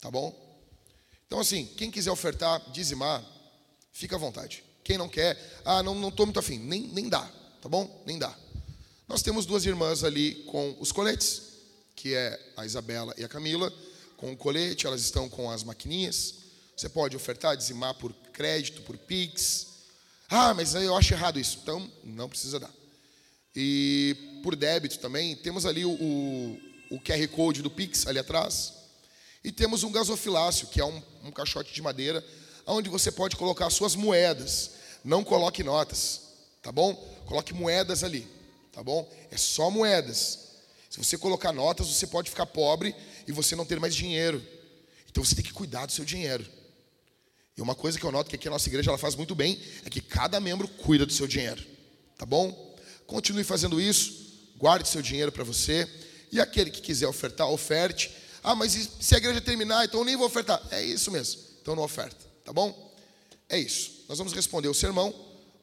Tá bom? Então, assim, quem quiser ofertar, dizimar, fica à vontade. Quem não quer, ah, não estou muito afim, nem, nem dá, tá bom? Nem dá. Nós temos duas irmãs ali com os coletes, que é a Isabela e a Camila, com o colete, elas estão com as maquininhas. Você pode ofertar, dizimar por crédito, por Pix. Ah, mas eu acho errado isso. Então, não precisa dar. E por débito também, temos ali o, o, QR Code do Pix ali atrás. E temos um gasofilácio, que é um, um caixote de madeira, onde você pode colocar suas moedas. Não coloque notas, tá bom? Coloque moedas ali, tá bom? É só moedas. Se você colocar notas, você pode ficar pobre e você não ter mais dinheiro. Então você tem que cuidar do seu dinheiro. E uma coisa que eu noto que aqui a nossa igreja ela faz muito bem é que cada membro cuida do seu dinheiro, tá bom? Continue fazendo isso, guarde seu dinheiro para você. E aquele que quiser ofertar, oferte. Ah, mas se a igreja terminar, então eu nem vou ofertar. É isso mesmo. Então não oferta, tá bom? É isso. Nós vamos responder o sermão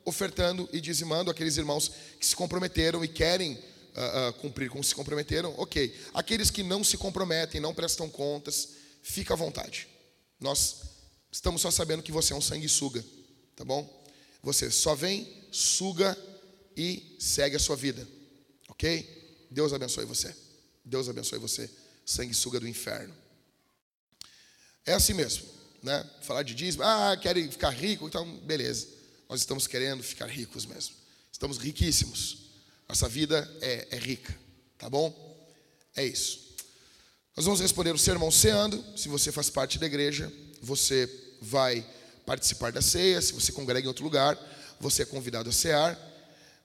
ofertando e dizimando aqueles irmãos que se comprometeram e querem uh, uh, cumprir como se comprometeram. Ok. Aqueles que não se comprometem, não prestam contas, fica à vontade. Nós estamos só sabendo que você é um sanguessuga, tá bom? Você só vem, suga e segue a sua vida, ok? Deus abençoe você. Deus abençoe você, sanguessuga do inferno. É assim mesmo né? Falar de dízimo, ah, querem ficar rico, então beleza. Nós estamos querendo ficar ricos mesmo. Estamos riquíssimos. Nossa vida é, é rica, tá bom? É isso. Nós vamos responder o sermão ceando. Se você faz parte da igreja, você vai participar da ceia. Se você congrega em outro lugar, você é convidado a cear.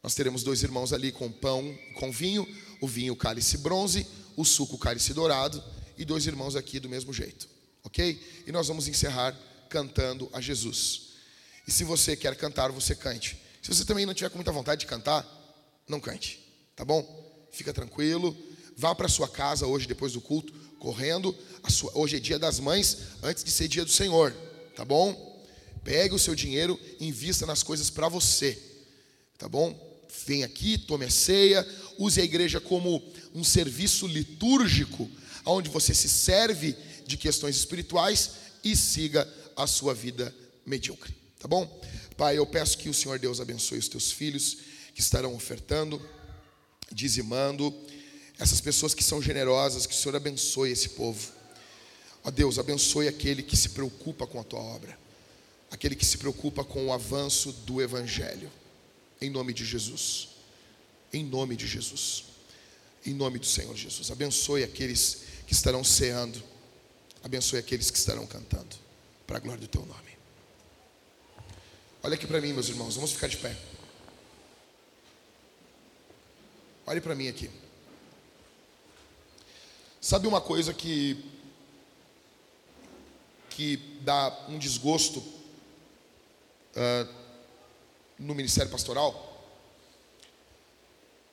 Nós teremos dois irmãos ali com pão, com vinho, o vinho cálice bronze, o suco cálice dourado, e dois irmãos aqui do mesmo jeito ok? E nós vamos encerrar cantando a Jesus. E se você quer cantar, você cante. Se você também não tiver com muita vontade de cantar, não cante, tá bom? Fica tranquilo. Vá para sua casa hoje, depois do culto, correndo. Sua, hoje é dia das mães, antes de ser dia do Senhor, tá bom? Pegue o seu dinheiro invista nas coisas para você, tá bom? Vem aqui, tome a ceia, use a igreja como um serviço litúrgico, onde você se serve de questões espirituais e siga a sua vida medíocre. Tá bom? Pai, eu peço que o Senhor Deus abençoe os teus filhos que estarão ofertando, dizimando, essas pessoas que são generosas, que o Senhor abençoe esse povo. Ó Deus, abençoe aquele que se preocupa com a tua obra, aquele que se preocupa com o avanço do Evangelho. Em nome de Jesus. Em nome de Jesus. Em nome do Senhor Jesus. Abençoe aqueles que estarão ceando. Abençoe aqueles que estarão cantando. Para a glória do teu nome. Olha aqui para mim, meus irmãos. Vamos ficar de pé. Olhe para mim aqui. Sabe uma coisa que que dá um desgosto uh, no ministério pastoral?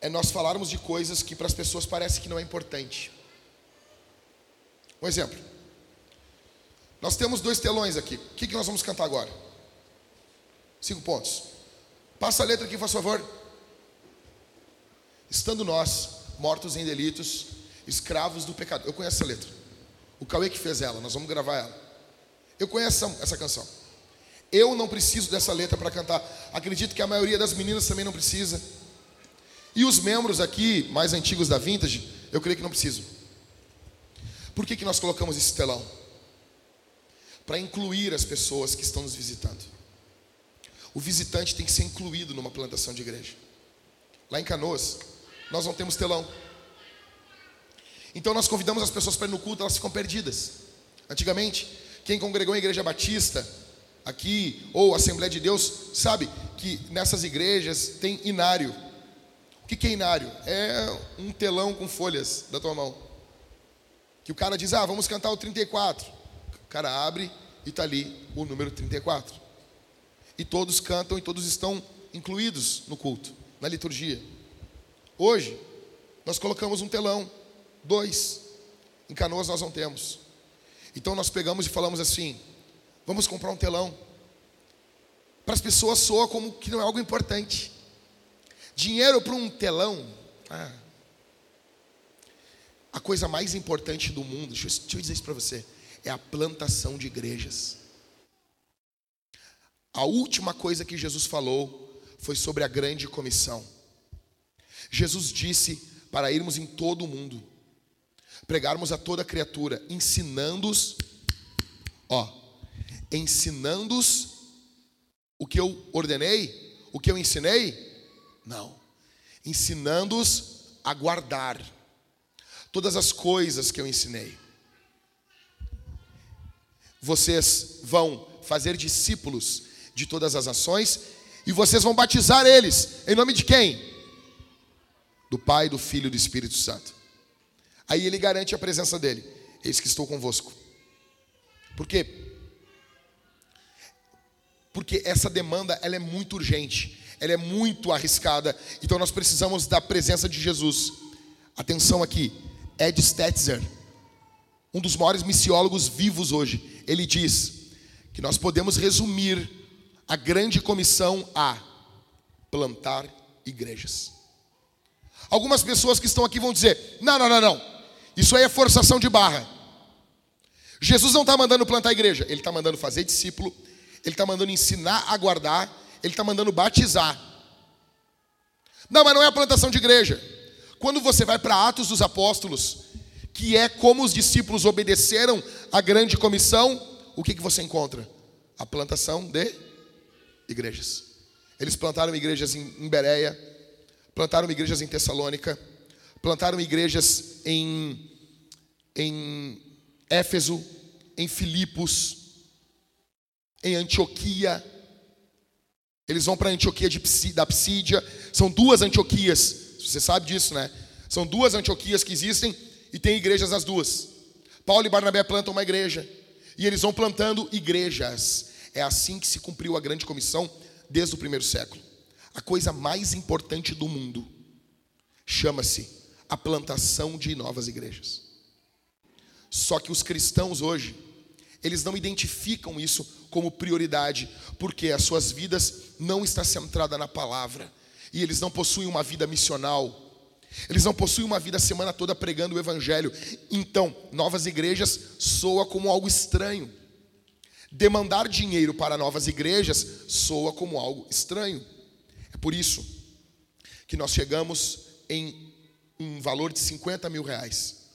É nós falarmos de coisas que para as pessoas parece que não é importante. Um exemplo. Nós temos dois telões aqui. O que, que nós vamos cantar agora? Cinco pontos. Passa a letra aqui, por favor. Estando nós, mortos em delitos, escravos do pecado. Eu conheço essa letra. O Cauê que fez ela, nós vamos gravar ela. Eu conheço essa, essa canção. Eu não preciso dessa letra para cantar. Acredito que a maioria das meninas também não precisa. E os membros aqui, mais antigos da Vintage, eu creio que não precisam. Por que, que nós colocamos esse telão? Para incluir as pessoas que estão nos visitando. O visitante tem que ser incluído numa plantação de igreja. Lá em Canoas, nós não temos telão. Então nós convidamos as pessoas para ir no culto, elas ficam perdidas. Antigamente, quem congregou em igreja batista aqui ou Assembleia de Deus sabe que nessas igrejas tem inário. O que é inário? É um telão com folhas da tua mão. Que o cara diz: "Ah, vamos cantar o 34". O cara abre e está ali o número 34. E todos cantam e todos estão incluídos no culto, na liturgia. Hoje, nós colocamos um telão, dois. Em Canoas nós não temos. Então nós pegamos e falamos assim: vamos comprar um telão. Para as pessoas soa como que não é algo importante. Dinheiro para um telão. Ah, a coisa mais importante do mundo, deixa eu, deixa eu dizer isso para você, é a plantação de igrejas. A última coisa que Jesus falou foi sobre a grande comissão. Jesus disse para irmos em todo o mundo, pregarmos a toda criatura, ensinando-os, ó, ensinando-os o que eu ordenei, o que eu ensinei? Não. Ensinando-os a guardar todas as coisas que eu ensinei. Vocês vão fazer discípulos de todas as nações e vocês vão batizar eles em nome de quem? Do Pai, do Filho e do Espírito Santo. Aí ele garante a presença dele. Eis que estou convosco. Por quê? Porque essa demanda ela é muito urgente, ela é muito arriscada. Então nós precisamos da presença de Jesus. Atenção aqui, Ed Stetzer, um dos maiores missiólogos vivos hoje, ele diz que nós podemos resumir a grande comissão a plantar igrejas. Algumas pessoas que estão aqui vão dizer: não, não, não, não, isso aí é forçação de barra. Jesus não está mandando plantar igreja, ele está mandando fazer discípulo, ele está mandando ensinar a guardar, ele está mandando batizar. Não, mas não é a plantação de igreja. Quando você vai para Atos dos Apóstolos, que é como os discípulos obedeceram à grande comissão, o que, que você encontra? A plantação de igrejas. Eles plantaram igrejas em Bereia, plantaram igrejas em Tessalônica, plantaram igrejas em, em Éfeso, em Filipos, em Antioquia. Eles vão para a Antioquia de, da Psídia. São duas Antioquias. Você sabe disso, né? São duas Antioquias que existem e tem igrejas nas duas. Paulo e Barnabé plantam uma igreja. E eles vão plantando igrejas. É assim que se cumpriu a grande comissão desde o primeiro século a coisa mais importante do mundo chama-se a plantação de novas igrejas. Só que os cristãos hoje, eles não identificam isso como prioridade, porque as suas vidas não estão centradas na palavra, e eles não possuem uma vida missional. Eles não possuem uma vida a semana toda pregando o evangelho. Então, novas igrejas soa como algo estranho. Demandar dinheiro para novas igrejas soa como algo estranho. Por isso que nós chegamos em um valor de 50 mil reais.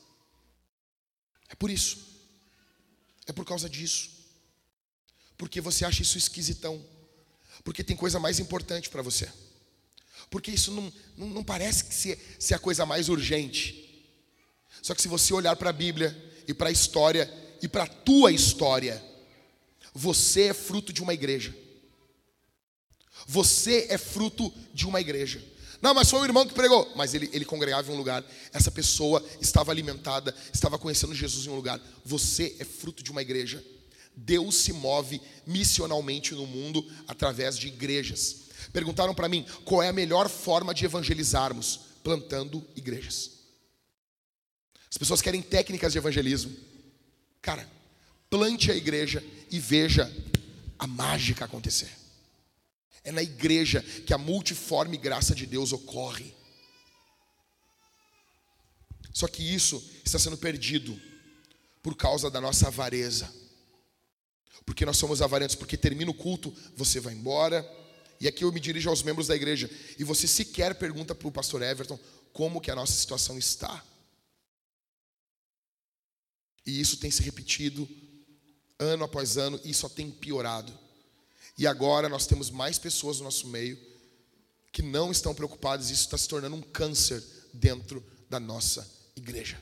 É por isso. É por causa disso. Porque você acha isso esquisitão. Porque tem coisa mais importante para você. Porque isso não, não, não parece que ser, ser a coisa mais urgente. Só que se você olhar para a Bíblia e para a história e para a tua história, você é fruto de uma igreja. Você é fruto de uma igreja. Não, mas foi o irmão que pregou. Mas ele, ele congregava em um lugar. Essa pessoa estava alimentada, estava conhecendo Jesus em um lugar. Você é fruto de uma igreja. Deus se move missionalmente no mundo através de igrejas. Perguntaram para mim qual é a melhor forma de evangelizarmos? Plantando igrejas. As pessoas querem técnicas de evangelismo. Cara, plante a igreja e veja a mágica acontecer. É na igreja que a multiforme graça de Deus ocorre. Só que isso está sendo perdido por causa da nossa avareza. Porque nós somos avarentos, porque termina o culto, você vai embora. E aqui eu me dirijo aos membros da igreja. E você sequer pergunta para o pastor Everton como que a nossa situação está. E isso tem se repetido ano após ano e só tem piorado. E agora nós temos mais pessoas no nosso meio que não estão preocupadas, e isso está se tornando um câncer dentro da nossa igreja.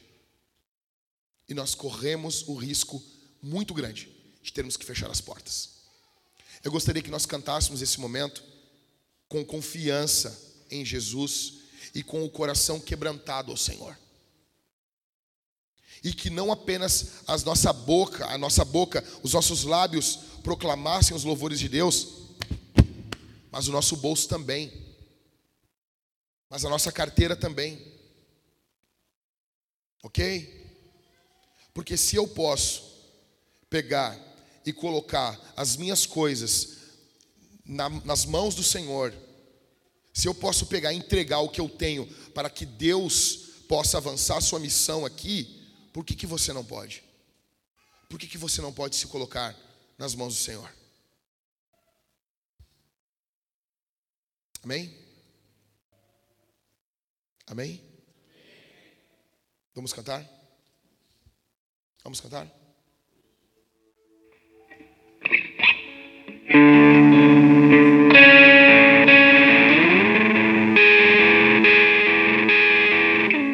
E nós corremos o risco muito grande de termos que fechar as portas. Eu gostaria que nós cantássemos esse momento com confiança em Jesus e com o coração quebrantado ao Senhor e que não apenas a nossa boca, a nossa boca, os nossos lábios proclamassem os louvores de Deus, mas o nosso bolso também, mas a nossa carteira também, ok? Porque se eu posso pegar e colocar as minhas coisas na, nas mãos do Senhor, se eu posso pegar e entregar o que eu tenho para que Deus possa avançar a sua missão aqui, por que, que você não pode? Por que, que você não pode se colocar nas mãos do Senhor? Amém? Amém? Vamos cantar? Vamos cantar?